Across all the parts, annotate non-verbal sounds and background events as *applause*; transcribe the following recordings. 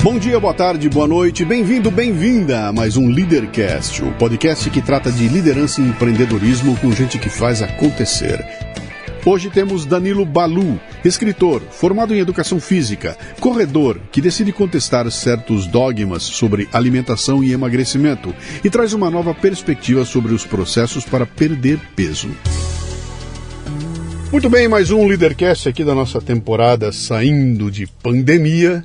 Bom dia, boa tarde, boa noite, bem-vindo, bem-vinda a mais um Leadercast, o podcast que trata de liderança e empreendedorismo com gente que faz acontecer. Hoje temos Danilo Balu, escritor, formado em educação física, corredor, que decide contestar certos dogmas sobre alimentação e emagrecimento e traz uma nova perspectiva sobre os processos para perder peso. Muito bem, mais um Leadercast aqui da nossa temporada saindo de pandemia.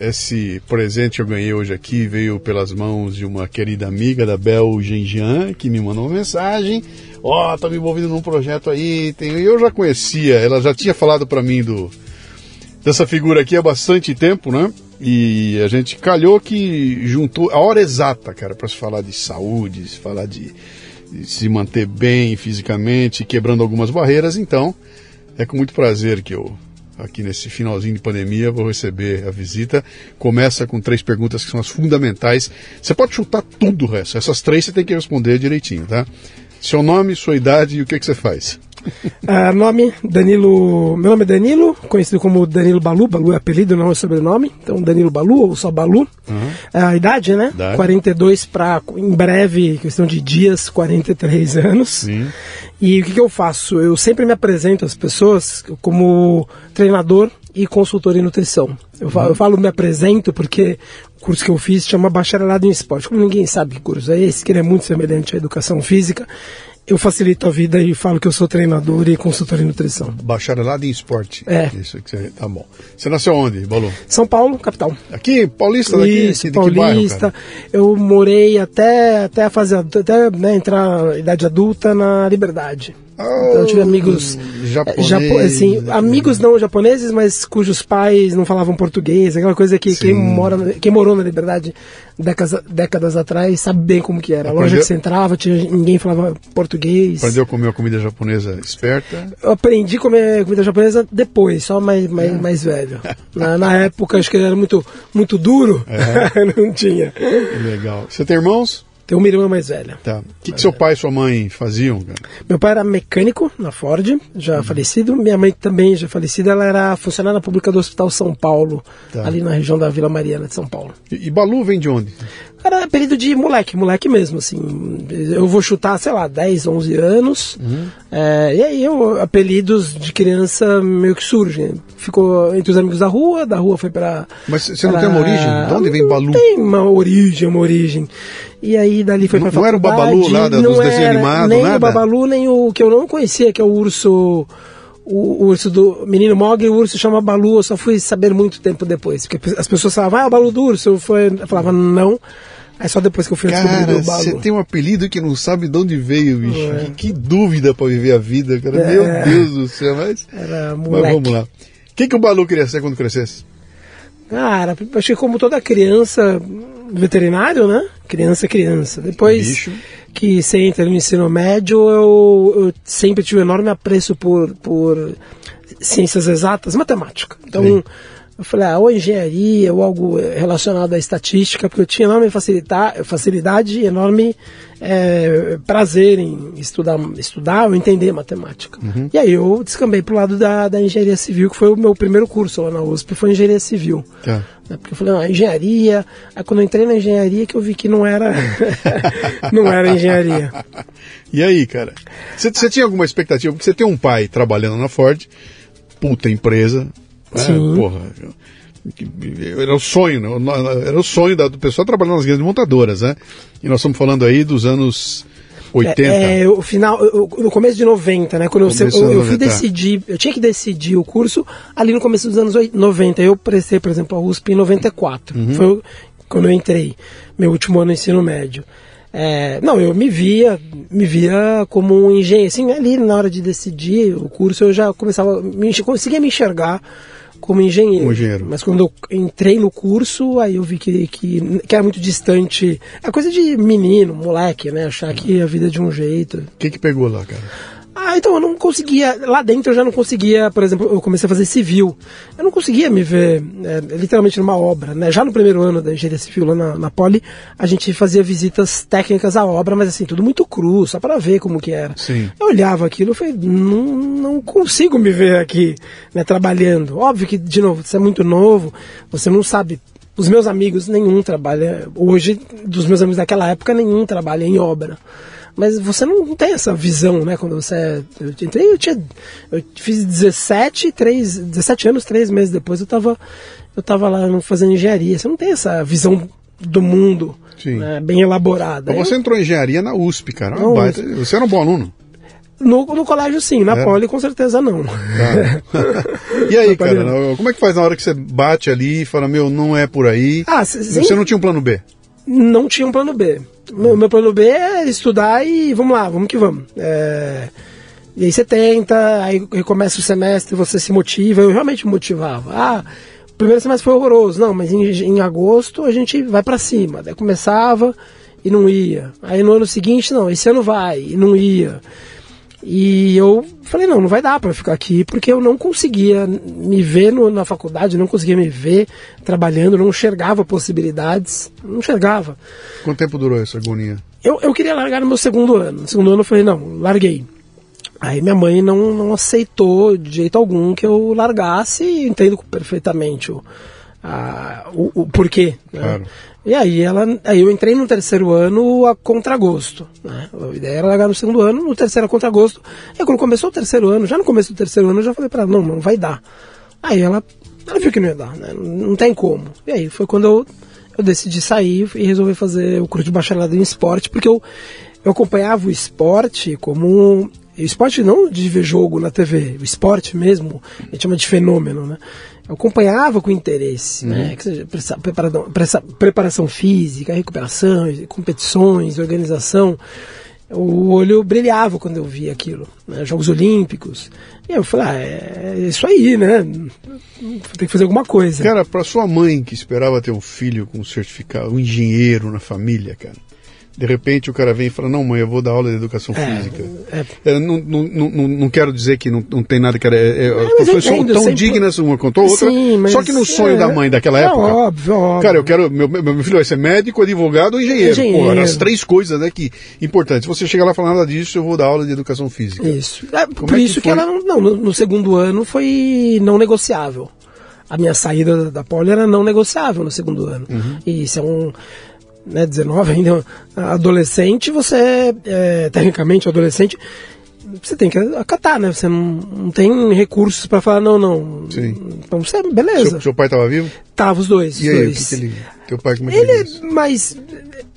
Esse presente eu ganhei hoje aqui veio pelas mãos de uma querida amiga da Bel Genjian, que me mandou uma mensagem. Ó, oh, tá me envolvido num projeto aí. Tem... Eu já conhecia, ela já tinha falado para mim do dessa figura aqui há bastante tempo, né? E a gente calhou que juntou a hora exata, cara, para se falar de saúde, se falar de, de se manter bem fisicamente, quebrando algumas barreiras. Então, é com muito prazer que eu aqui nesse finalzinho de pandemia, vou receber a visita. Começa com três perguntas que são as fundamentais. Você pode chutar tudo o resto. Essas três você tem que responder direitinho, tá? Seu nome, sua idade e o que, que você faz. Uh, nome, Danilo. Meu nome é Danilo, conhecido como Danilo Balu. Balu é apelido, não é sobrenome. Então, Danilo Balu ou só Balu. Uhum. A idade, né? Idade. 42 para, em breve, questão de dias, 43 anos. Sim. E o que, que eu faço? Eu sempre me apresento às pessoas como treinador e consultor em nutrição. Eu falo, uhum. eu falo, me apresento porque o curso que eu fiz chama Bacharelado em Esporte. Como ninguém sabe que curso é esse, que ele é muito semelhante à educação física, eu facilito a vida e falo que eu sou treinador e consultor em nutrição. Bacharelado em esporte. É. Isso que você, tá bom. Você nasceu onde, Balu? São Paulo, capital. Aqui, paulista daqui? Isso, aqui, paulista. Bairro, eu morei até, até a fase, até né, entrar na idade adulta na Liberdade. Então eu tive amigos japoneses, japo, assim, amigos não japoneses, mas cujos pais não falavam português, aquela coisa que quem, mora, quem morou na Liberdade décadas, décadas atrás sabe bem como que era. A loja que você entrava, tinha, ninguém falava português. Aprendeu a comer comida japonesa esperta? Eu aprendi a comer comida japonesa depois, só mais, mais, é. mais velho. *laughs* na, na, época acho que era muito, muito duro, é. *laughs* não tinha. Legal. Você tem irmãos? Tem uma irmã mais velha. Tá. O que, que seu pai e sua mãe faziam, cara? Meu pai era mecânico na Ford, já uhum. falecido. Minha mãe também já falecida. Ela era funcionária pública do Hospital São Paulo, tá. ali na região da Vila Mariana de São Paulo. E, e Balu vem de onde? Era apelido de moleque, moleque mesmo, assim. Eu vou chutar, sei lá, 10, 11 anos. Uhum. É, e aí, eu, apelidos de criança meio que surgem. Ficou entre os amigos da rua, da rua foi para. Mas você não tem uma origem? De onde vem Balu? Tem uma origem, uma origem. E aí dali foi para Não era o Babalu lá dos desenhos animados, nem nada? o Babalu, nem o que eu não conhecia, que é o urso o, urso do menino Mogli, o urso chama Balu, eu só fui saber muito tempo depois. Porque as pessoas falavam, ah, o Balu do urso. Eu, foi, eu falava, não. Aí só depois que eu fui Balu. Você tem um apelido que não sabe de onde veio, bicho. É. Que, dúvida para viver a vida, cara. É. Meu Deus do céu, mas. Era mas vamos lá. O que, que o Balu queria ser quando crescesse? Cara, acho que como toda criança, veterinário, né? Criança criança. Depois Bicho. que você entra no ensino médio, eu, eu sempre tive um enorme apreço por, por ciências exatas, matemática. Então, Sim. Eu falei, ah, ou engenharia, ou algo relacionado à estatística, porque eu tinha enorme facilidade e enorme é, prazer em estudar, estudar ou entender matemática. Uhum. E aí eu descambei para o lado da, da engenharia civil, que foi o meu primeiro curso lá na USP, foi engenharia civil. Tá. Porque eu falei, não, engenharia. Aí quando eu entrei na engenharia que eu vi que não era, *laughs* não era engenharia. E aí, cara? Você tinha alguma expectativa? Porque você tem um pai trabalhando na Ford, puta empresa. Né? Sim. Porra, era o sonho, né? era o sonho do pessoal trabalhando nas grandes montadoras, né? E nós estamos falando aí dos anos 80. É, é o final, no começo de 90, né? Quando eu, eu, eu, fui decidir, eu tinha que decidir o curso ali no começo dos anos 90. Eu prestei, por exemplo, a USP em 94. Uhum. Foi quando eu entrei, meu último ano no ensino médio. É, não, eu me via, me via como um engenheiro, assim, ali na hora de decidir o curso eu já começava, me, conseguia me enxergar como engenheiro. Como engenheiro. Mas quando eu entrei no curso, aí eu vi que, que, que era muito distante. É coisa de menino, moleque, né? Achar que a vida é de um jeito. O que que pegou lá, cara? Ah, então eu não conseguia. Lá dentro eu já não conseguia, por exemplo, eu comecei a fazer civil. Eu não conseguia me ver é, literalmente numa obra, né? Já no primeiro ano da engenharia civil lá na, na Poli, a gente fazia visitas técnicas à obra, mas assim, tudo muito cru, só para ver como que era. Sim. Eu olhava aquilo e falei, não, não consigo me ver aqui, né, trabalhando. Óbvio que, de novo, você é muito novo, você não sabe Os meus amigos, nenhum trabalha. Hoje, dos meus amigos daquela época, nenhum trabalha em obra. Mas você não tem essa visão, né? Quando você. É, eu entrei, eu tinha. Eu fiz 17, 3, 17 anos, 3 meses depois eu estava eu tava lá fazendo engenharia. Você não tem essa visão do mundo né, bem elaborada. Mas você entrou em engenharia na USP, cara. Baita, você era um bom aluno. No, no colégio sim, na é. poli com certeza não. Tá. *laughs* e aí, cara, como é que faz na hora que você bate ali e fala, meu, não é por aí? Ah, você não tinha um plano B? Não tinha um plano B. Meu, meu plano B é estudar e vamos lá, vamos que vamos. É... E aí você tenta, aí começa o semestre, você se motiva, eu realmente me motivava. Ah, o primeiro semestre foi horroroso, não, mas em, em agosto a gente vai para cima. Daí começava e não ia. Aí no ano seguinte, não, esse ano vai e não ia. E eu falei, não, não vai dar para ficar aqui, porque eu não conseguia me ver no, na faculdade, não conseguia me ver trabalhando, não enxergava possibilidades, não enxergava. Quanto tempo durou essa agonia? Eu, eu queria largar no meu segundo ano. No segundo ano eu falei, não, larguei. Aí minha mãe não, não aceitou de jeito algum que eu largasse, e entendo perfeitamente o, a, o, o porquê. Né? Claro. E aí ela, aí eu entrei no terceiro ano a contragosto. Né? A ideia era largar no segundo ano, no terceiro a contragosto. E quando começou o terceiro ano, já no começo do terceiro ano, eu já falei para ela, não, não vai dar. Aí ela, ela viu que não ia dar, né? não, não tem como. E aí foi quando eu, eu decidi sair e resolvi fazer o curso de bacharelado em esporte, porque eu, eu acompanhava o esporte como o esporte não de ver jogo na TV, o esporte mesmo, a gente chama de fenômeno, né? Eu acompanhava com interesse, né? uhum. né? Que seja preparação, preparação física, recuperação, competições, organização. O olho brilhava quando eu via aquilo, né? Jogos Olímpicos. E eu falei, ah, é, é isso aí, né? Tem que fazer alguma coisa. Cara, para sua mãe que esperava ter um filho com um certificado, um engenheiro na família, cara de repente o cara vem e fala, não mãe, eu vou dar aula de educação é, física. É, é, não, não, não, não quero dizer que não, não tem nada que. É, é, são tão sempre... dignas, uma contou outra. Sim, mas, só que no sonho da é. mãe daquela época. óbvio, óbvio. Cara, eu quero. Meu, meu filho vai ser médico, advogado ou engenheiro. engenheiro. Pô, as três coisas né, que importantes. Se você chegar lá e falar nada disso, eu vou dar aula de educação física. Isso. por isso que, que ela não, no, no segundo ano foi não negociável a minha saída da poli era não negociável no segundo ano. Uhum. E isso é um né, 19 ainda, adolescente, você, é, tecnicamente, adolescente, você tem que acatar, né? Você não, não tem recursos para falar, não, não. Sim. Então você, beleza. Seu, seu pai estava vivo? Tava, os dois. E os aí, dois. que, que ele. Teu pai como é ele, é Mas.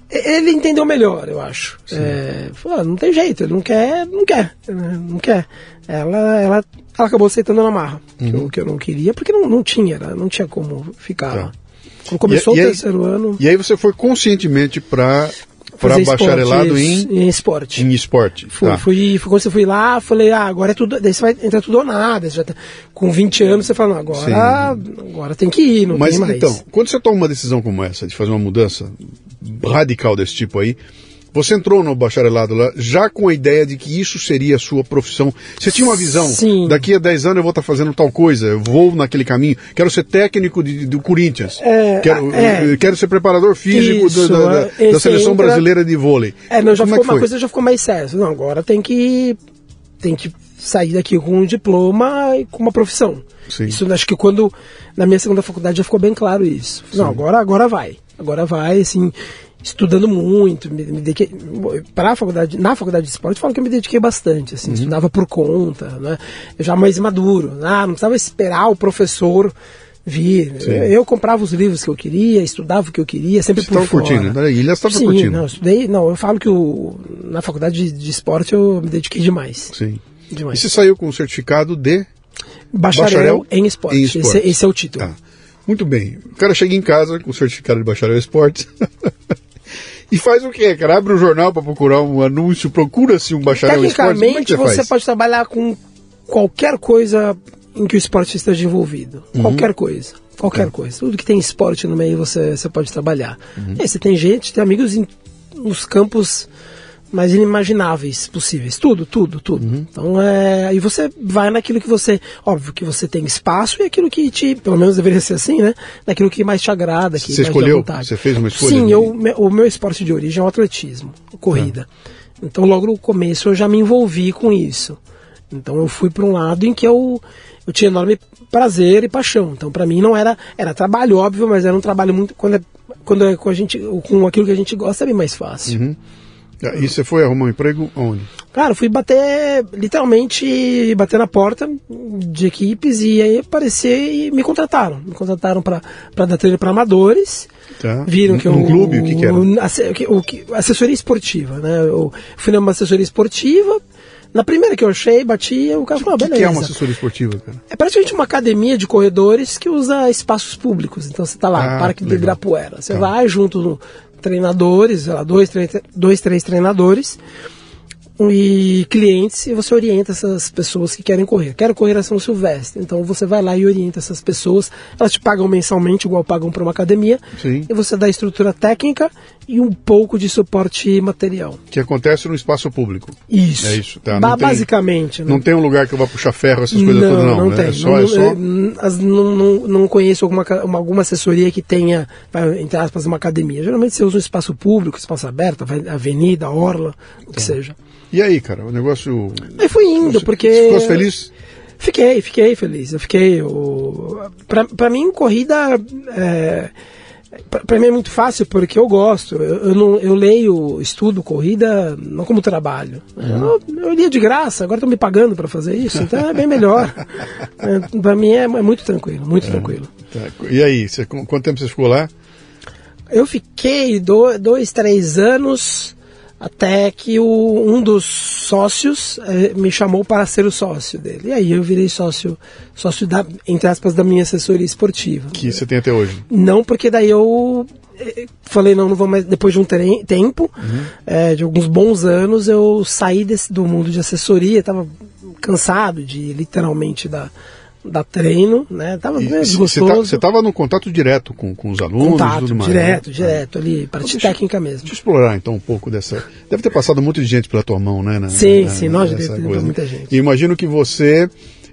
Ele entendeu melhor, eu acho. É, falou, ah, não tem jeito, ele não quer, não quer, né, não quer. Ela, ela, ela acabou aceitando na marra, uhum. que, eu, que eu não queria, porque não, não tinha, não tinha como ficar. Tá. Quando começou e, o terceiro ano. E aí você foi conscientemente para para bacharelado esporte, em, em esporte. Em esporte. Fui, tá. fui, fui, quando você fui lá, falei, ah, agora é tudo, daí você vai entrar tudo ou nada. Você já tá, com 20 anos você fala, agora, agora tem que ir, não Mas, tem mais. então, quando você toma uma decisão como essa, de fazer uma mudança radical desse tipo aí, você entrou no bacharelado lá já com a ideia de que isso seria a sua profissão. Você tinha uma visão? Sim. Daqui a 10 anos eu vou estar fazendo tal coisa, eu vou naquele caminho. Quero ser técnico de, do Corinthians. É, quero, é, quero ser preparador físico isso, da, da, é, da, seleção entra... brasileira de vôlei. É, não, já Como é ficou, é uma coisa já ficou mais séria. Não, agora tem que, tem que sair daqui com um diploma e com uma profissão. Sim. Isso acho que quando na minha segunda faculdade já ficou bem claro isso. Não, agora, agora vai. Agora vai, assim estudando muito, me, me dediquei para a faculdade, na faculdade de esporte, falo que eu me dediquei bastante, assim, uhum. estudava por conta, né? Eu já mais maduro, ah, não precisava esperar o professor vir. Eu, eu, comprava os livros que eu queria, estudava o que eu queria, sempre Você por fora. curtindo, né? Ilha estava curtindo. Não, eu estudei, não, eu falo que o, na faculdade de, de esporte eu me dediquei demais. Sim. Demais. E você saiu com o certificado de bacharel, bacharel em esporte. Em esporte. Esse, esse, é o título. Tá. Muito bem. O cara chega em casa com o certificado de bacharel em esportes. *laughs* E faz o quê, cara? Abre o um jornal para procurar um anúncio, procura-se um bacharel em esporte. Tecnicamente, você, você pode trabalhar com qualquer coisa em que o esporte esteja envolvido. Uhum. Qualquer coisa. Qualquer é. coisa. Tudo que tem esporte no meio você, você pode trabalhar. Uhum. E você tem gente, tem amigos em, nos campos mais inimagináveis possíveis. Tudo, tudo, tudo. Uhum. Então, é, aí você vai naquilo que você. Óbvio que você tem espaço e aquilo que te. Pelo menos deveria ser assim, né? Naquilo que mais te agrada. Que você escolheu? Você fez uma escolha? Sim, eu, o meu esporte de origem é o atletismo, corrida. Ah. Então, logo no começo, eu já me envolvi com isso. Então eu fui para um lado em que eu, eu tinha enorme prazer e paixão. Então para mim não era era trabalho óbvio, mas era um trabalho muito quando é, quando é com a gente com aquilo que a gente gosta é bem mais fácil. Uhum. E você foi arrumar um emprego onde? Cara, fui bater, literalmente, bater na porta de equipes e aí aparecer e me contrataram. Me contrataram para dar treino para amadores. Tá. Viram que um eu. clube, o que, que era? O, o, assessoria esportiva, né? Eu fui numa assessoria esportiva. Na primeira que eu achei, bati, o cara falou, ah, beleza. O que é uma assessoria esportiva, cara? É praticamente uma academia de corredores que usa espaços públicos. Então você tá lá, Ah, Parque do legal. Ibirapuera. Você Tá. vai junto no treinadores, sei lá, dois, três, dois, três treinadores e clientes e você orienta essas pessoas que querem correr. Quero correr a São Silvestre. Então você vai lá e orienta essas pessoas. Elas te pagam mensalmente, igual pagam para uma academia. Sim. E você dá estrutura técnica e um pouco de suporte material. Que acontece no espaço público. Isso. É isso, tá. Não tem- basicamente. né? Não tem um lugar que eu vá puxar ferro, essas coisas todas, não. não né? tem. É só, não, é só... é, as- não, não, não conheço alguma, alguma assessoria que tenha, entre aspas, uma academia. Geralmente você usa um espaço público, espaço aberto, avenida, orla, o Tá. que seja. E aí, cara, o negócio. Aí fui indo, Você- porque. Ficou feliz? Fiquei, fiquei feliz. Eu fiquei. Eu... Pra, pra mim, corrida. É... Pra mim é muito fácil porque eu gosto. Eu, eu, não, eu leio, estudo corrida não como trabalho. Eu, eu lia de graça, agora estão me pagando para fazer isso, então é bem melhor. *laughs* é, pra mim é, é muito tranquilo, muito tranquilo. Tá. E aí, você- qu- quanto tempo você ficou lá? Eu fiquei do- dois, três anos até que o, um dos sócios eh, me chamou para ser o sócio dele. E aí eu virei sócio, sócio da, entre aspas, da minha assessoria esportiva. Que você tem até hoje. Não, porque daí eu eh, falei, não, não vou mais. Depois de um tempo, eh, de alguns bons anos, eu saí desse, do mundo de assessoria, estava cansado de literalmente dar, dar treino, né? Tava E meio c- Você desgostoso. estava no contato direto com, com os alunos Contato, tudo mais. direto, né? direto, ali, parte Deixa- técnica mesmo. Deixa eu explorar então um pouco dessa. Deve ter passado muito de gente pela tua mão, né? na- Sim, na- sim, nós já nessa teve coisa. muita gente. E imagino que você.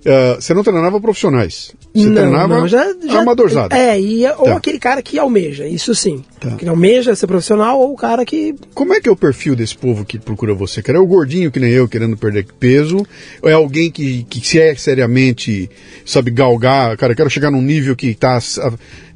Ah, você não treinava profissionais. Você não, treinava não, já, já, amadorzado. É, e, ou Tá. aquele cara que almeja, isso sim. Tá. Que almeja ser profissional ou o cara que. Como é que é o perfil desse povo que procura você? Cara, é o gordinho que nem eu, querendo perder peso? Ou é alguém que, que se é seriamente, sabe, galgar? Cara, eu quero chegar num nível que tá.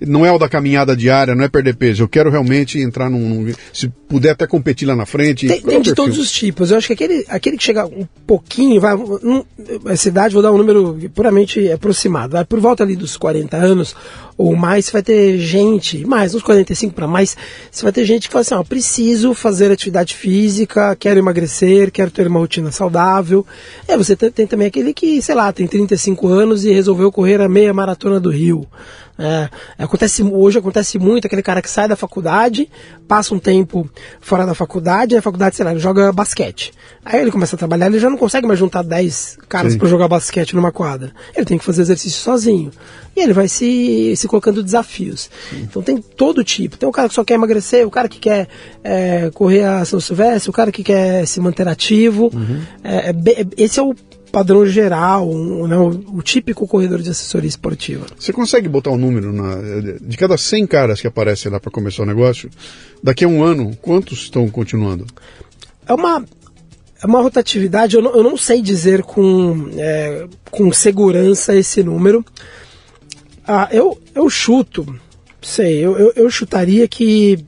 Não é o da caminhada diária, não é perder peso. Eu quero realmente entrar num. num- se puder até competir lá na frente. Tem, é tem o de perfil? todos os tipos. Eu acho que aquele, aquele que chega um pouquinho, vai. Um, essa idade, vou dar um número puramente aproximado. Por volta ali dos 40 anos ou mais, vai ter gente, mais, uns 45 para mais, você vai ter gente que fala assim: ó, preciso fazer atividade física, quero emagrecer, quero ter uma rotina saudável. É, você tem, tem também aquele que, sei lá, tem 35 anos e resolveu correr a meia maratona do Rio. É, acontece, hoje acontece muito aquele cara que sai da faculdade, passa um tempo fora da faculdade, na faculdade, sei lá, ele joga basquete. Aí ele começa a trabalhar, ele já não consegue mais juntar 10 caras Sim. para jogar basquete numa quadra. Ele tem que fazer exercício sozinho. E ele vai se, se colocando desafios. Então tem todo tipo. Tem o cara que só quer emagrecer, o cara que quer é, correr a São Silvestre, o cara que quer se manter ativo. É, é be- é- esse é o padrão geral, um, né, o, o típico corredor de assessoria esportiva. Você consegue botar um número na, de cada 100 caras que aparecem lá para começar o negócio? Daqui a um ano, quantos estão continuando? É uma, é uma rotatividade, eu não, eu não sei dizer com, é, com segurança esse número. Ah, eu, eu chuto, sei, eu, eu, eu chutaria que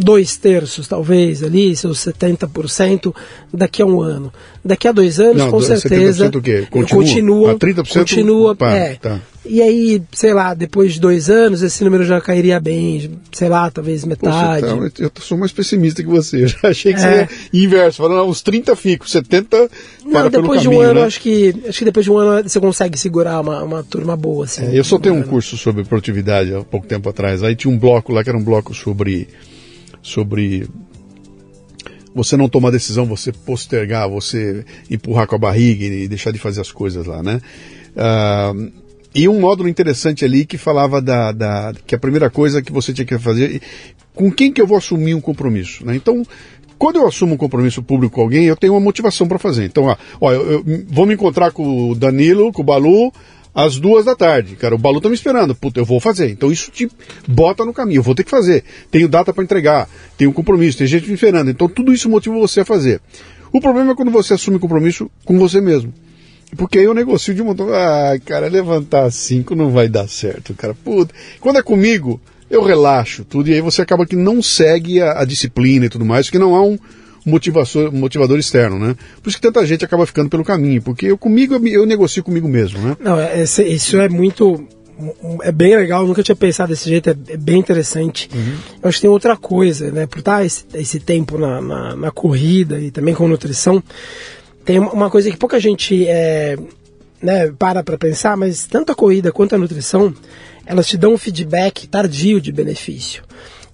dois terços, talvez, ali, seus 70% daqui a um ano. Daqui a dois anos, Não, com do- certeza. 70% o quê? Continua? Continua. A 30% continua para, é. tá. E aí, sei lá, depois de dois anos, esse número já cairia bem, sei lá, talvez Poxa, metade. tá, eu sou mais pessimista que você. Eu *laughs* já achei que É. seria inverso. Falando, não, uns 30 fico, 70 Não, depois de caminho, um ano, né? acho que acho que depois de um ano você consegue segurar uma, uma turma boa, assim. É, eu só tenho um Uma- curso sobre produtividade há pouco tempo atrás. Aí tinha um bloco lá que era um bloco sobre sobre você não tomar decisão, você postergar, você empurrar com a barriga e deixar de fazer as coisas lá, né? Ah, e um módulo interessante ali que falava da, da que a primeira coisa que você tinha que fazer, com quem que eu vou assumir um compromisso, né? Então quando eu assumo um compromisso público com alguém, eu tenho uma motivação para fazer. Então, ó, ó, eu, eu vou me encontrar com o Danilo, com o Balu, às duas da tarde. Cara, o Balu tá me esperando. Puta, eu vou fazer. Então isso te bota no caminho. Eu vou ter que fazer. Tenho data para entregar. Tenho compromisso. Tem gente me esperando. Então tudo isso motiva você a fazer. O problema é quando você assume compromisso com você mesmo. Porque aí eu negocio de um montão. Ah, cara, levantar cinco não vai dar certo, cara. Puta. Quando é comigo, eu relaxo tudo e aí você acaba que não segue a, a disciplina e tudo mais, porque não há um motivador, motivador externo, né? Por isso que tanta gente acaba ficando pelo caminho, porque eu comigo eu, eu negocio comigo mesmo, né? Não, é, isso é muito é bem legal, nunca tinha pensado desse jeito, é, é bem interessante. Uhum. Eu acho que tem outra coisa, né? Por estar esse, esse tempo na, na, na, corrida e também com nutrição, tem uma coisa que pouca gente é, né, para para pensar, mas tanto a corrida quanto a nutrição, elas te dão um feedback tardio de benefício.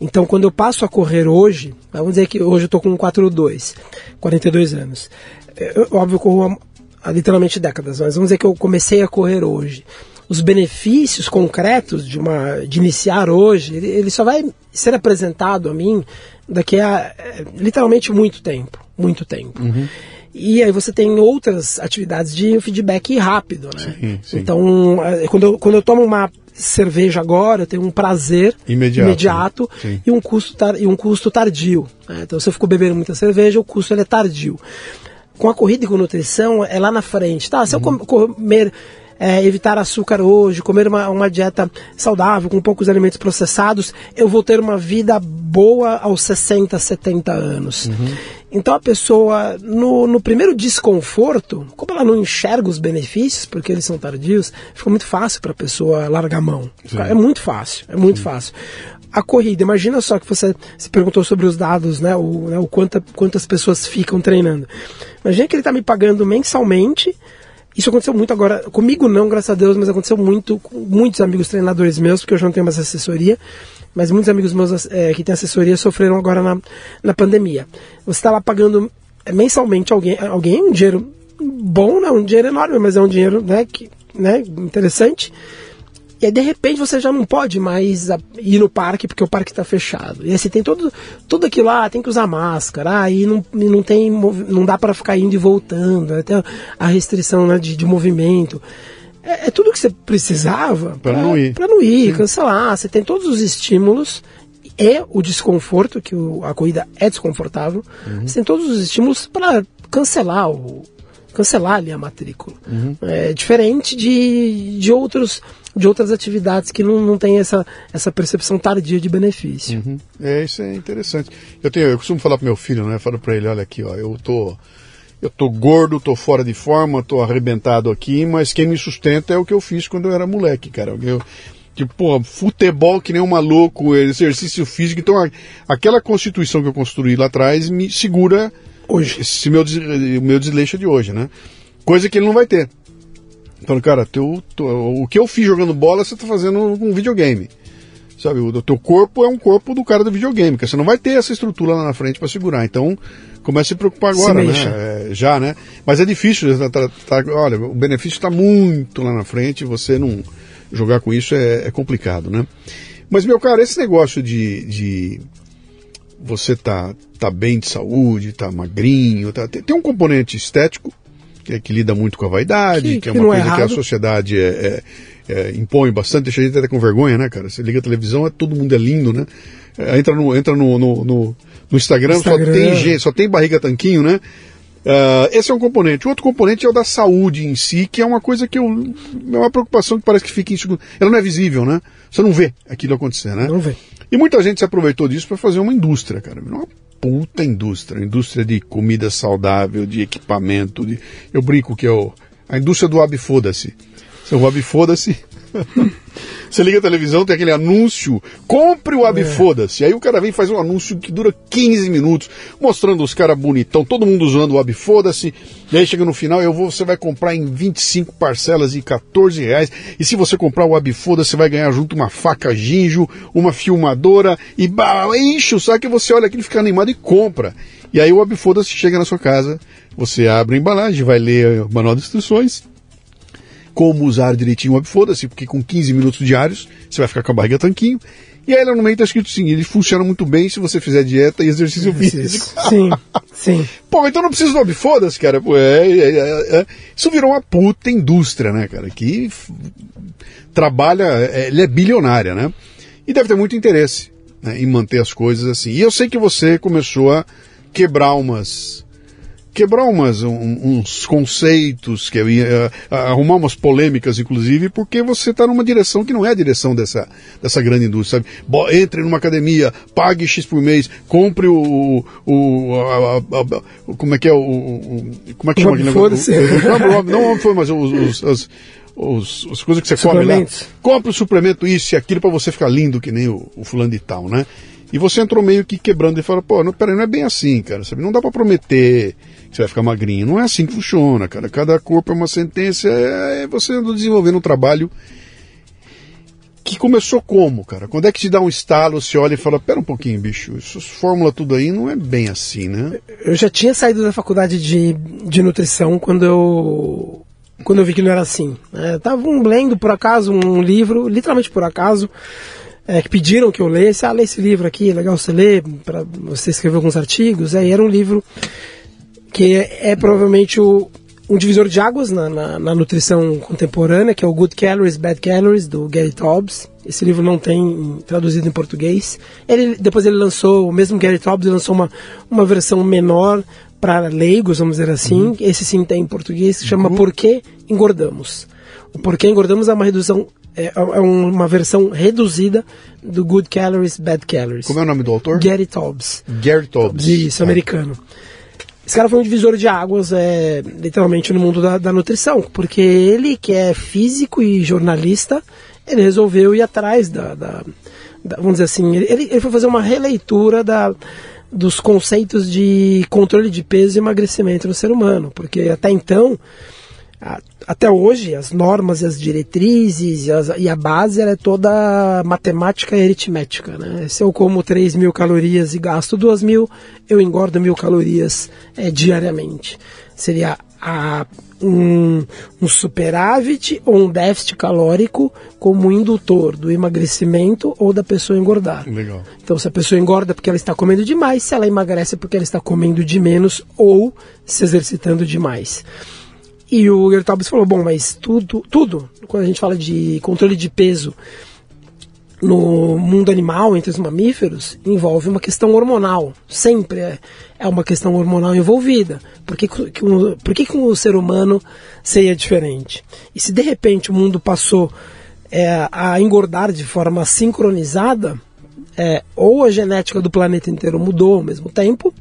Então, quando eu passo a correr hoje, vamos dizer que hoje eu estou com 42, 42 anos. Eu, óbvio, eu corro há, há literalmente décadas, mas vamos dizer que eu comecei a correr hoje os benefícios concretos de uma de iniciar hoje, ele, ele, só vai ser apresentado a mim daqui a é, literalmente muito tempo, muito tempo. Uhum. E aí você tem outras atividades de feedback rápido, né? Sim, sim. Então, é, quando eu, quando eu tomo uma cerveja agora, eu tenho um prazer imediato, imediato e, um custo tar, e um custo tardio. Né? Então, se eu fico bebendo muita cerveja, o custo ele é tardio. Com a corrida e com nutrição, é lá na frente. Tá, se uhum. eu comer é, evitar açúcar hoje, comer uma, uma dieta saudável, com poucos alimentos processados, eu vou ter uma vida boa aos 60, 70 anos. Uhum. Então a pessoa, no, no primeiro desconforto, como ela não enxerga os benefícios, porque eles são tardios, fica muito fácil para a pessoa largar a mão. Sim. É muito fácil, é muito Sim. fácil a corrida. Imagina só que você se perguntou sobre os dados, né? O, né, o quanta, quantas pessoas ficam treinando. Imagina que ele está me pagando mensalmente isso aconteceu muito agora, comigo não, graças a Deus, mas aconteceu muito com muitos amigos treinadores meus, porque eu já não tenho mais assessoria, mas muitos amigos meus é, que têm assessoria sofreram agora na, na pandemia. Você está lá pagando é, mensalmente alguém, alguém um dinheiro bom, não, um dinheiro enorme, mas é um dinheiro né, que, né, interessante e aí, de repente, você já não pode mais ir no parque porque o parque está fechado. E assim, tem todo, tudo aquilo lá, tem que usar máscara, aí ah, não, não, tem, não dá para ficar indo e voltando, né? tem a restrição né, de, de movimento. É, é, tudo que você precisava para não ir. Para não ir, Sim. cancelar. Você tem todos os estímulos e o desconforto, que o, a corrida é desconfortável. Uhum. Você tem todos os estímulos para cancelar o, cancelar ali a matrícula. Uhum. É diferente de, de outros de outras atividades que não, não tem essa, essa percepção tardia de benefício. Uhum. É, isso é interessante. Eu, tenho, eu costumo falar para meu filho, né? Falo para ele, olha aqui, ó, eu tô eu tô gordo, tô fora de forma, tô arrebentado aqui, mas quem me sustenta é o que eu fiz quando eu era moleque, cara. Eu, tipo, pô, futebol que nem um maluco, exercício físico. Então, a, aquela constituição que eu construí lá atrás me segura hoje esse meu, meu desleixo de hoje, né? Coisa que ele não vai ter. Falando, cara, teu, teu, o que eu fiz jogando bola, você tá fazendo com videogame. Sabe, o teu corpo é um corpo do cara do videogame, que você não vai ter essa estrutura lá na frente para segurar. Então, comece a se preocupar agora, se né? É, já, né? Mas é difícil, tá, tá, tá, olha, o benefício está muito lá na frente, você não jogar com isso é, é, complicado, né? Mas, meu cara, esse negócio de, de você tá, tá bem de saúde, tá magrinho, tá, tem, tem um componente estético, que, é, que, lida muito com a vaidade, que, que é uma é coisa é que a sociedade é, é, impõe bastante, deixa a gente até com vergonha, né, cara? Você liga a televisão, é, todo mundo é lindo, né? entra no, entra no, no, no, no Instagram, Instagram, só tem gente, só tem barriga tanquinho, né? Uh, esse é um componente. O outro componente é o da saúde em si, que é uma coisa que eu, é uma preocupação que parece que fica em segundo. Ela não é visível, né? Você não vê aquilo acontecer, né? Não vê. E muita gente se aproveitou disso para fazer uma indústria, cara. Uma puta indústria. Indústria de comida saudável, de equipamento. De... Eu brinco que é o... a indústria do abfoda-se. Seu abfoda-se *laughs* Você liga a televisão, tem aquele anúncio, compre o Abfoda-se. Aí o cara vem e faz um anúncio que dura 15 minutos, mostrando os caras bonitão, todo mundo usando o Abfoda-se. E aí chega no final, eu vou, você vai comprar em 25 parcelas de 14 reais. E se você comprar o Abfoda, você vai ganhar junto uma faca ginjo, uma filmadora e bah, enche o saco e você olha aquilo, fica animado e compra. E aí o Abfoda-se chega na sua casa, você abre a embalagem, vai ler o manual de instruções como usar direitinho o foda-se, porque com 15 minutos diários você vai ficar com a barriga tanquinho. E aí lá no meio está escrito assim, ele funciona muito bem se você fizer dieta e exercício físico. Sim, *laughs* sim. Pô, então não precisa do foda-se, cara. Pô, é, é, é, é, Isso virou uma puta indústria, né, cara, que trabalha, é, ele é bilionária, né? E deve ter muito interesse né, em manter as coisas assim. E eu sei que você começou a quebrar umas quebrar umas, um, uns conceitos, que uh, arrumar umas polêmicas, inclusive, porque você está numa direção que não é a direção dessa, dessa grande indústria, sabe? Bo entre numa academia, pague X por mês, compre o. o a, a, a, como é que é o. o como é que chama aquele negócio? Não, não foi, mas os, os, os os, as coisas que você come lá. Compre o suplemento, isso e aquilo, para você ficar lindo que nem o, o fulano de tal, né? E você entrou meio que quebrando e fala, pô, não, peraí, não é bem assim, cara, sabe? Não dá para prometer que você vai ficar magrinho. Não é assim que funciona, cara. Cada corpo é uma sentença, é, é você desenvolvendo um trabalho que começou como, cara? Quando é que te dá um estalo, você olha e fala, pera um pouquinho, bicho, isso fórmula tudo aí não é bem assim, né? Eu já tinha saído da faculdade de, de nutrição quando eu quando eu vi que não era assim. É, tava um lendo por acaso um livro, literalmente por acaso, é, que pediram que eu lesse, ah, lê esse livro aqui, é legal você ler, para você escrever alguns artigos. Aí era um livro que é, é provavelmente o, um divisor de águas na, na, na, nutrição contemporânea, que é o Good Calories, Bad Calories, do Gary Taubes. Esse livro não tem traduzido em português. Ele, depois ele lançou, o mesmo Gary Taubes, lançou uma, uma versão menor para leigos, vamos dizer assim. Uhum. Esse sim tem em português, que chama uhum. Por que Engordamos. O Porquê Engordamos é uma redução é, é uma versão reduzida do Good Calories, Bad Calories. Como é o nome do autor? Gary Taubes. Gary Taubes. Isso, americano. Esse cara foi um divisor de águas, é, literalmente, no mundo da, da nutrição, porque ele, que é físico e jornalista, ele resolveu ir atrás da, da, da vamos dizer assim, ele, ele foi fazer uma releitura da, dos conceitos de controle de peso e emagrecimento no ser humano, porque até então até hoje as normas e as diretrizes e, as, e, a base é toda matemática e aritmética. Né? Se eu como 3 mil calorias e gasto 2 mil, eu engordo mil calorias é, diariamente. Seria a, um, um superávit ou um déficit calórico como indutor do emagrecimento ou da pessoa engordar. Legal. Então, se a pessoa engorda porque ela está comendo demais, se ela emagrece porque ela está comendo de menos ou se exercitando demais. E o Gertalbes falou, bom, mas tudo, tudo, quando a gente fala de controle de peso no mundo animal, entre os mamíferos, envolve uma questão hormonal. Sempre é, é uma questão hormonal envolvida. Por que, que, por que, que um ser humano seria diferente? E se de repente o mundo passou é, a engordar de forma sincronizada, é, ou a genética do planeta inteiro mudou ao mesmo tempo,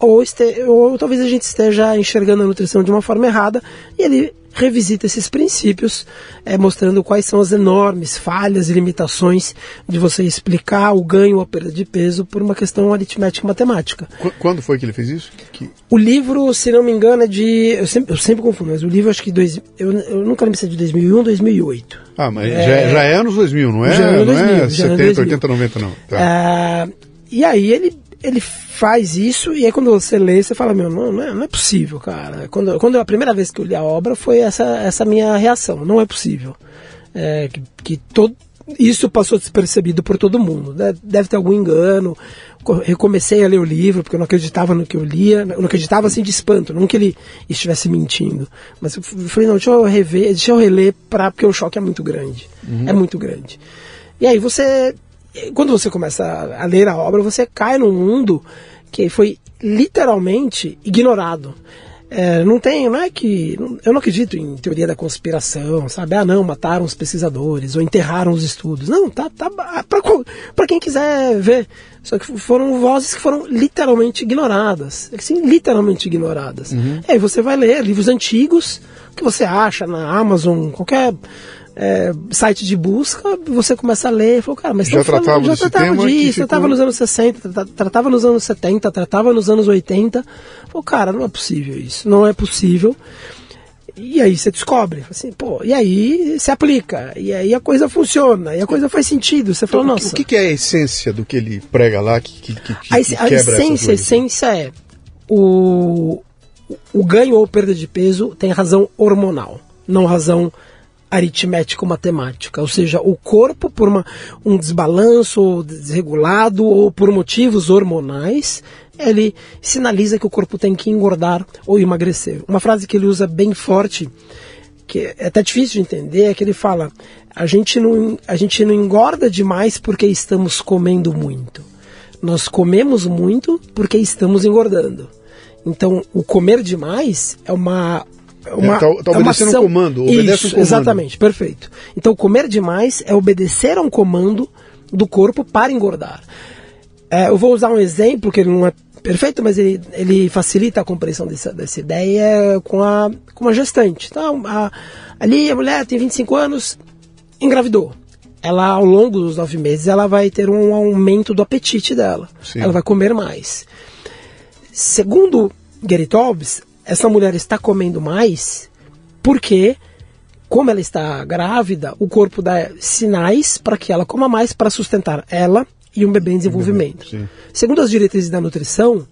ou, este, ou talvez a gente esteja enxergando a nutrição de uma forma errada e ele revisita esses princípios, é, mostrando quais são as enormes falhas e limitações de você explicar o ganho ou a perda de peso por uma questão aritmética matemática. Quando foi que ele fez isso? Que... O livro, se não me engano, é de. Eu sempre, eu sempre confundo, mas o livro acho que. Dois, eu, eu nunca lembro se é de 2001 ou 2008. Ah, mas é, já, já, é anos 2000, não é? Já é anos 2000, não é 70, 80, 90, não. Tá. Ah, e aí ele ele faz isso e aí quando você lê, você fala, meu, não, não, é, não é possível, cara. Quando, quando a primeira vez que eu li a obra foi essa, essa minha reação, não é possível. É, que, que todo, isso passou despercebido por todo mundo. Deve ter algum engano. Recomecei a ler o livro porque eu não acreditava no que eu lia. Eu não acreditava assim de espanto, não que ele estivesse mentindo. Mas eu falei, não, deixa eu rever, deixa eu reler pra, porque o choque é muito grande. Uhum. É muito grande. E aí você quando você começa a ler a obra, você cai num mundo que foi literalmente ignorado. É, não tem, não é que. Eu não acredito em teoria da conspiração, sabe? Ah, não, mataram os pesquisadores ou enterraram os estudos. Não, tá, tá para quem quiser ver. Só que foram vozes que foram literalmente ignoradas. Assim, literalmente ignoradas. Uhum. E aí você vai ler livros antigos que você acha na Amazon, qualquer é, site de busca, você começa a ler e fala, cara, mas já tratava, já tratava disso, ficou... tratava nos anos 60, tratava nos anos 70, tratava nos anos 80. Falei, cara, não é possível isso, não é possível. E aí você descobre, assim, pô, e aí se aplica, e aí a coisa funciona, e a coisa faz sentido. Você então, fala, nossa. O que, que, é a essência do que ele prega lá que, que, que, que a, a essência, a essência é o, o ganho ou perda de peso tem razão hormonal, não razão aritmético-matemática, ou seja, o corpo por uma, um desbalanço desregulado ou por motivos hormonais, ele sinaliza que o corpo tem que engordar ou emagrecer. Uma frase que ele usa bem forte, que é até difícil de entender, é que ele fala: a gente não, a gente não engorda demais porque estamos comendo muito. Nós comemos muito porque estamos engordando. Então, o comer demais é uma uma, é, tá, tá é obedecendo ação... um comando, obedece Isso, um comando. Exatamente, perfeito. Então, comer demais é obedecer a um comando do corpo para engordar. É, eu vou usar um exemplo que ele não é perfeito, mas ele, ele facilita a compreensão dessa, dessa ideia com a, com a gestante. Então, a, ali a mulher tem 25 anos, engravidou. Ela, ao longo dos nove meses, ela vai ter um aumento do apetite dela. Sim. Ela vai comer mais. Segundo Gary Tobbs, essa mulher está comendo mais porque, como ela está grávida, o corpo dá sinais para que ela coma mais para sustentar ela e um bebê em desenvolvimento. Sim. Segundo as diretrizes da nutrição,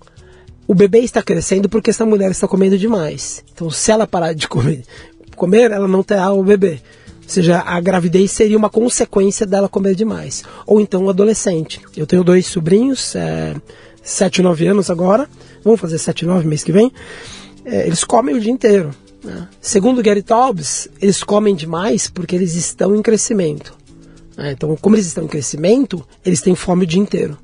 o bebê está crescendo porque essa mulher está comendo demais. Então, se ela parar de comer, comer ela não terá o bebê. Ou seja, a gravidez seria uma consequência dela comer demais. Ou então o adolescente. Eu tenho dois sobrinhos, é, 7 e 9 anos agora, vamos fazer 7 e 9 mês que vem. É, eles comem o dia inteiro. Né? Segundo Gary Taubes, eles comem demais porque eles estão em crescimento. Né? Então, como eles estão em crescimento, eles têm fome o dia inteiro.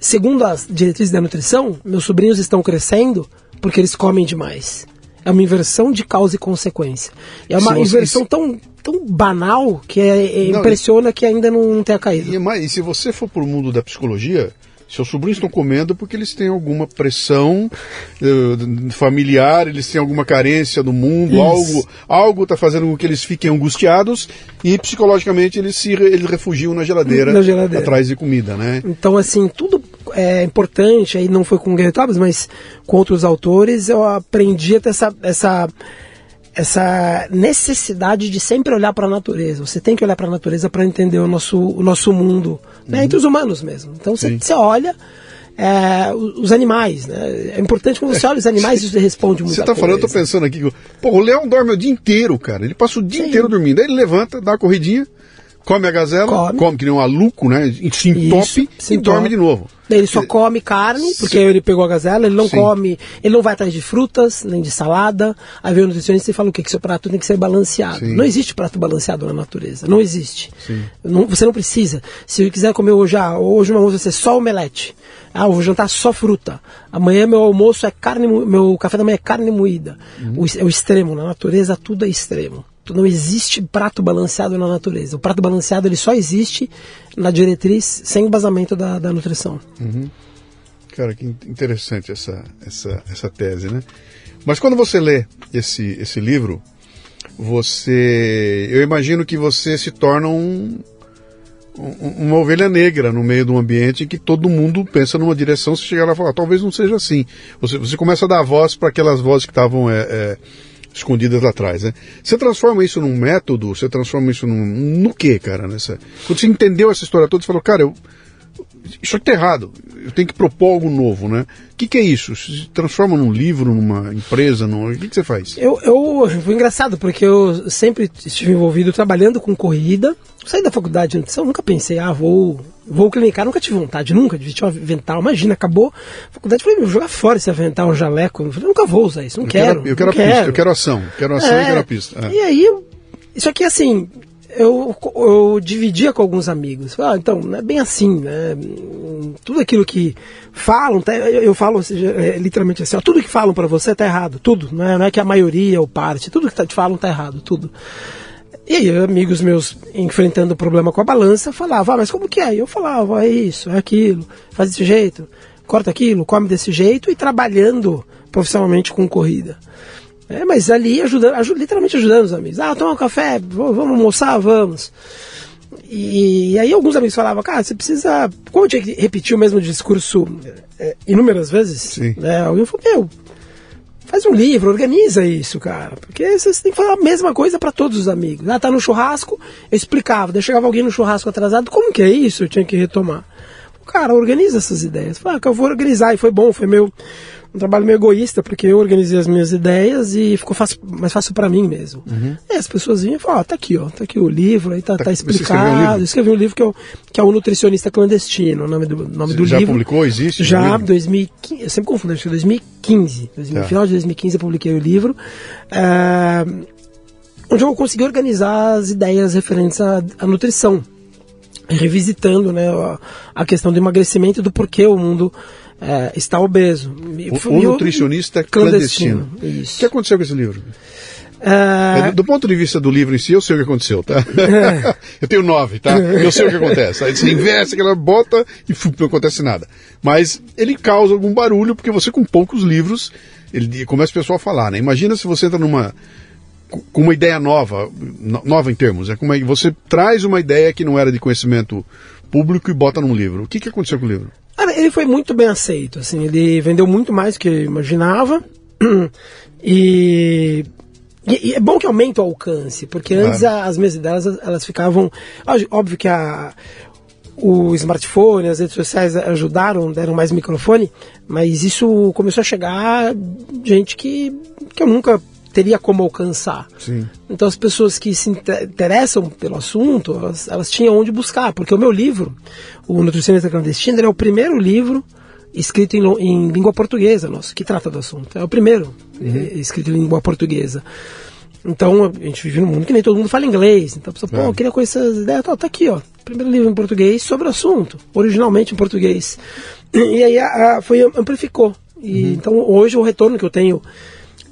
Segundo as diretrizes da nutrição, meus sobrinhos estão crescendo porque eles comem demais. É uma inversão de causa e consequência. É uma inversão tão, tão banal que é, é não, impressiona que ainda não, não tenha caído. E, e se você for para o mundo da psicologia, seus sobrinhos estão comendo porque eles têm alguma pressão uh, familiar, eles têm alguma carência no mundo, Isso. algo algo está fazendo com que eles fiquem angustiados e psicologicamente eles se eles refugiam na geladeira, na geladeira. atrás de comida, né? Então assim tudo é importante aí não foi com o Gary Taubes, mas com outros autores eu aprendi a ter essa essa essa necessidade de sempre olhar para a natureza. Você tem que olhar para a natureza para entender o nosso, o nosso mundo, né? uhum. entre os humanos mesmo. Então você, olha é, os animais, né? É importante quando você olha os animais *laughs* e você responde muito. Você está falando, eu estou pensando aqui, pô, o leão dorme o dia inteiro, cara. Ele passa o dia Sim. inteiro dormindo. Aí ele levanta, dá uma corridinha, come a gazela, come, come que nem um aluco, né? Se entope e dorme de novo. Ele só come carne, porque Sim. ele pegou a gazela, ele não Sim. come, ele não vai atrás de frutas, nem de salada. Aí vem o nutricionista e fala o que? Que seu prato tem que ser balanceado. Sim. Não existe prato balanceado na natureza. Não existe. Não, você não precisa. Se quiser comer hoje, ah, hoje uma almoço vai ser só omelete. Ah, eu vou jantar só fruta. Amanhã meu almoço é carne, meu café da manhã é carne moída. Uhum. O, é o extremo. Na natureza tudo é extremo não existe prato balanceado na natureza. O prato balanceado ele só existe na diretriz sem o basamento da, da nutrição. Uhum. Cara, que interessante essa, essa, essa tese, né? Mas quando você lê esse, esse livro, você. Eu imagino que você se torna um, um, uma ovelha negra no meio de um ambiente em que todo mundo pensa numa direção. Se chegar lá e falar, talvez não seja assim. Você, você começa a dar voz para aquelas vozes que estavam. É, é, escondidas lá atrás, né? Você transforma isso num método, você transforma isso num, no quê, cara? Nessa... Quando você entendeu essa história toda, você falou, cara, eu, isso aqui tá errado, eu tenho que propor algo novo, né? O que, que, é isso? Se transforma num livro, numa empresa, num... o que, que, você faz? Eu, eu, foi engraçado, porque eu sempre estive envolvido trabalhando com corrida, saí da faculdade de nutrição, nunca pensei, ah, vou Vou clinicar, nunca tive vontade, nunca, de vestir um avental. Imagina, acabou a faculdade, falei, vou jogar fora esse avental, um jaleco. Eu falei, nunca vou usar isso, não eu quero. quero eu quero a quero. pista, eu quero ação. Quero ação é, e quero a pista. É. E aí, isso aqui assim, eu, eu dividia com alguns amigos. Ah, então, não é bem assim, né? Tudo aquilo que falam, tá, eu falo seja, é, literalmente assim, ó, tudo que falam para você tá errado, tudo. Não é, não é que a maioria ou parte, tudo que tá, te falam tá errado, tudo. E aí, amigos meus enfrentando o problema com a balança falavam, ah, mas como que é? E eu falava, é isso, é aquilo, faz desse jeito, corta aquilo, come desse jeito e trabalhando profissionalmente com corrida. É, mas ali ajudando, ajud, literalmente ajudando os amigos. Ah, toma um café, vamos almoçar, vamos. E, e, aí alguns amigos falavam, cara, você precisa. Como eu tinha que repetir o mesmo discurso é, inúmeras vezes, Sim. né? Alguém falou, meu, Faz um livro, organiza isso, cara. Porque você tem que falar a mesma coisa para todos os amigos. Ah, tá no churrasco, eu explicava. Daí chegava alguém no churrasco atrasado, como que é isso? Eu tinha que retomar. Cara, organiza essas ideias. Fala, ah, que eu vou organizar. E foi bom, foi meu um trabalho meio egoísta, porque eu organizei as minhas ideias e ficou fácil, mais fácil para mim mesmo. Uhum. E as pessoas vinham e falavam, ó, tá aqui, ó, tá aqui o livro, aí tá, tá, tá explicado. Eu escrevi um livro que é o, que é o Nutricionista Clandestino, o nome do, nome do já livro. Já publicou? Existe? Já, 2015, eu sempre confundo, acho que 2015. No tá. final de 2015 eu publiquei o livro. É, onde eu consegui organizar as ideias referentes à, à nutrição revisitando né, a, questão do emagrecimento e do porquê o mundo é, está obeso. O, nutricionista clandestino. clandestino. O que aconteceu com esse livro? Uh... Do ponto de vista do livro em si, eu sei o que aconteceu, tá? É. *laughs* eu tenho nove, tá? Eu sei o que acontece. Aí você investe, aquela bota e não acontece nada. Mas ele causa algum barulho, porque você com poucos livros, ele começa o pessoal a falar, né? Imagina se você entra numa com uma ideia nova, nova em termos, é como é, você traz uma ideia que não era de conhecimento público e bota num livro. O que, que aconteceu com o livro? Ele foi muito bem aceito, assim, ele vendeu muito mais do que eu imaginava. *clears throat* E e, e, é bom que aumente o alcance, porque antes as mesas delas elas ficavam. Óbvio que a, o smartphone, as redes sociais ajudaram, deram mais microfone, mas isso começou a chegar gente que, que eu nunca teria como alcançar. Sim. Então as pessoas que se interessam pelo assunto, elas, elas tinham onde buscar, porque o meu livro, o Nutricionista Clandestino, é o primeiro livro escrito em, em, língua portuguesa, nosso, que trata do assunto. É o primeiro uhum. é, escrito em língua portuguesa. Então, a gente vive num mundo que nem todo mundo fala inglês. Então, a pessoa, pô, é. eu queria conhecer as ideias. Tá, tá aqui, ó. Primeiro livro em português sobre o assunto. Originalmente em português. E aí a, a, foi, amplificou. E, uhum. Então, hoje o retorno que eu tenho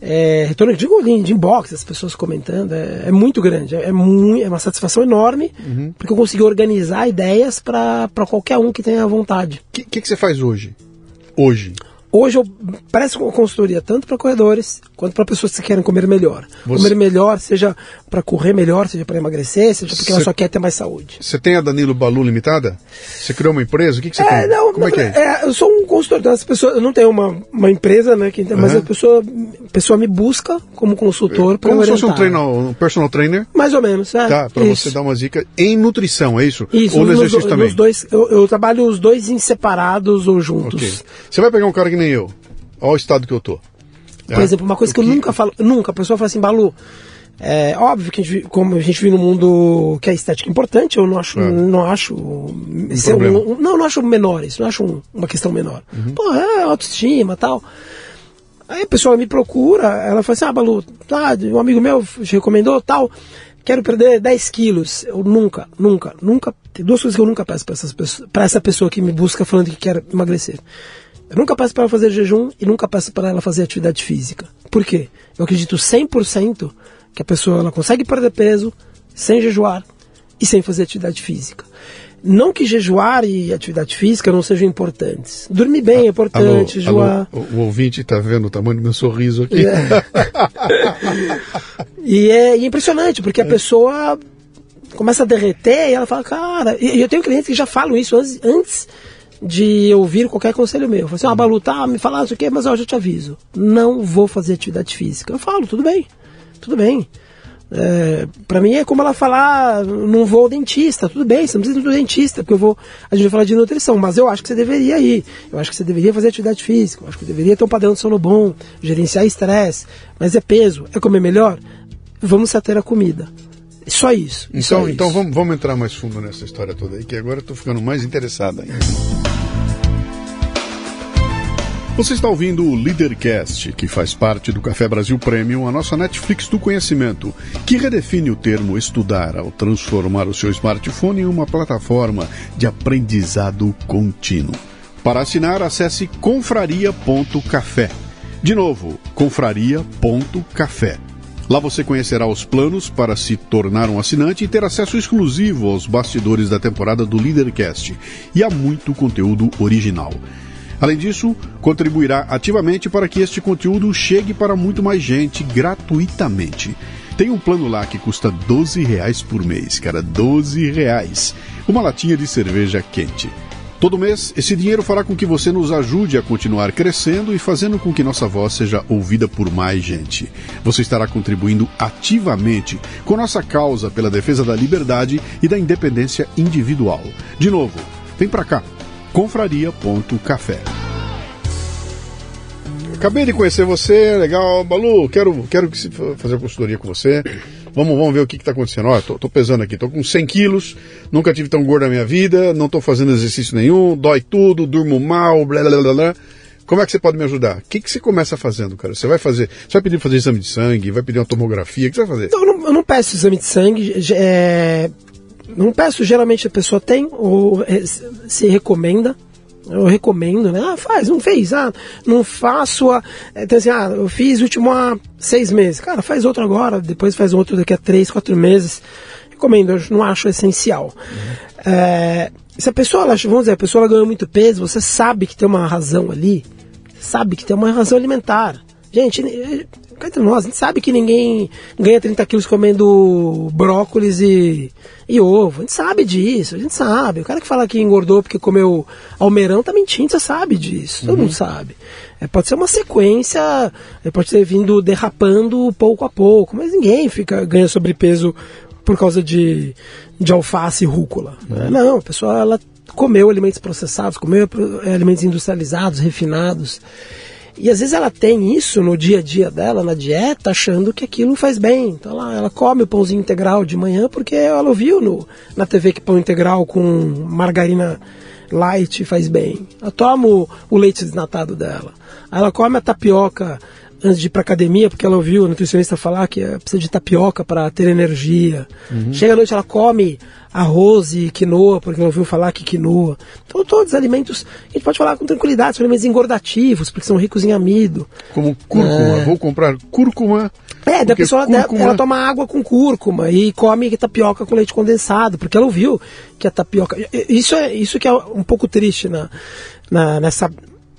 é, retorno digo de inbox, as pessoas comentando, é, é muito grande, é, é, muito, é, uma satisfação enorme, uhum. porque eu consegui organizar ideias para qualquer um que tenha vontade. O que, que, que, você faz hoje? Hoje? Hoje eu presto consultoria tanto para corredores quanto para pessoas que querem comer melhor. Você... Comer melhor, seja para correr melhor, seja para emagrecer, seja porque Cê... ela só quer ter mais saúde. Você tem a Danilo Balu Limitada? Você criou uma empresa? O que, você é, tem? Não, Como é que é? é? Eu sou um consultor, então as pessoas, eu não tenho uma, uma empresa, né? Que, mas uhum. a pessoa, a pessoa me busca como consultor para Como se fosse um, trainer, um personal trainer? Mais ou menos, é. Tá, para você dar umas dicas em nutrição, é isso? Isso, ou no exercício também? Nos dois, eu, eu, trabalho os dois em separados ou juntos. Okay. Você vai pegar um cara que nem eu. Olha o estado que eu tô. Por é. exemplo, uma coisa que, que, eu nunca falo, nunca, a pessoa fala assim, Balu, é óbvio que a gente, como a gente vive num mundo que a estética é importante, eu não acho, é. não acho, um um, não, não acho menor isso, não acho um, uma questão menor. Uhum. Pô, é autoestima, tal. Aí a pessoa me procura, ela fala assim, ah, Balu, tá, um amigo meu te recomendou, tal, quero perder 10 quilos. Eu nunca, nunca, nunca, tem duas coisas que eu nunca peço para essa pessoa que me busca falando que quer emagrecer. Eu nunca peço para ela fazer jejum e nunca peço para ela fazer atividade física. Por quê? Eu acredito 100% que a pessoa ela consegue perder peso sem jejuar e sem fazer atividade física. Não que jejuar e atividade física não sejam importantes. Dormir bem é ah, importante, alô, jejuar. Alô, o, o ouvinte está vendo o tamanho do meu sorriso aqui. É. *laughs* e, é, é impressionante, porque a pessoa começa a derreter e ela fala, cara, e eu tenho clientes que já falam isso antes, antes de ouvir qualquer conselho meu. Eu falo assim, ah, Balu, tá, me falar isso aqui, mas eu já te aviso. Não vou fazer atividade física. Eu falo, tudo bem, tudo bem. É, para mim é como ela falar, não vou ao dentista, tudo bem, você não precisa ir no dentista, porque eu vou, a gente vai falar de nutrição, mas eu acho que você deveria ir, eu acho que você deveria fazer atividade física, eu acho que deveria ter um padrão de sono bom, gerenciar estresse, mas é peso, é comer melhor, vamos se ater à comida. Só isso. Então, só então isso. Vamos, vamos entrar mais fundo nessa história toda aí, que agora eu tô ficando mais interessado ainda. Você está ouvindo o Leadercast, que faz parte do Café Brasil Premium, a nossa Netflix do conhecimento, que redefine o termo estudar ao transformar o seu smartphone em uma plataforma de aprendizado contínuo. Para assinar, acesse confraria.café. De novo, confraria.café. Lá você conhecerá os planos para se tornar um assinante e ter acesso exclusivo aos bastidores da temporada do Leadercast e a muito conteúdo original. Além disso, contribuirá ativamente para que este conteúdo chegue para muito mais gente gratuitamente. Tem um plano lá que custa 12 reais por mês, cara, 12 reais. Uma latinha de cerveja quente. Todo mês, esse dinheiro fará com que você nos ajude a continuar crescendo e fazendo com que nossa voz seja ouvida por mais gente. Você estará contribuindo ativamente com nossa causa pela defesa da liberdade e da independência individual. De novo, vem para cá confraria.café. Acabei de conhecer você, legal. Balu, quero, quero fazer consultoria com você. Vamos, vamos ver o que está acontecendo. Olha, tô, tô, pesando aqui, tô com 100 quilos, nunca tive tão gordo na minha vida, não tô fazendo exercício nenhum, dói tudo, durmo mal, blá blá blá blá. Como é que você pode me ajudar? O que, que você começa fazendo, cara? Você vai fazer. Você vai pedir fazer exame de sangue, vai pedir uma tomografia, o que você vai fazer? Eu não, eu não peço exame de sangue. É, não peço, geralmente a pessoa tem ou se recomenda. Eu recomendo, né? Ah, faz, não fez, ah, não faço a. Então assim, ah, eu fiz o último há seis meses. Cara, faz outro agora, depois faz outro daqui a três, quatro meses. Recomendo, eu não acho essencial. Uhum. É, se a pessoa, ela, vamos dizer, a pessoa ganhou muito peso, você sabe que tem uma razão ali, sabe que tem uma razão alimentar. Gente, entre nós, a gente sabe que ninguém ganha 30 quilos comendo brócolis e, e ovo. A gente sabe disso, a gente sabe. O cara que fala que engordou porque comeu almeirão tá mentindo, você sabe disso. Todo uhum. mundo sabe. É, pode ser uma sequência, é, pode ter vindo derrapando pouco a pouco, mas ninguém fica ganha sobrepeso por causa de, de alface e rúcula. Uhum. Não, a pessoa ela comeu alimentos processados, comeu alimentos industrializados, refinados. E às vezes ela tem isso no dia a dia dela, na dieta, achando que aquilo faz bem. Então ela, ela come o pãozinho integral de manhã porque ela ouviu no, na TV que pão integral com margarina light faz bem. Ela toma o, o leite desnatado dela. Ela come a tapioca antes de ir para academia, porque ela ouviu o nutricionista falar que precisa de tapioca para ter energia. Uhum. Chega à noite, ela come arroz e quinoa, porque ela ouviu falar que quinoa. Então, todos os alimentos, a gente pode falar com tranquilidade, são alimentos engordativos, porque são ricos em amido. Como cúrcuma, é. vou comprar cúrcuma. É, da pessoa cúrcuma... ela, ela toma água com cúrcuma e come tapioca com leite condensado, porque ela ouviu que a tapioca. Isso é isso que é um pouco triste na, na nessa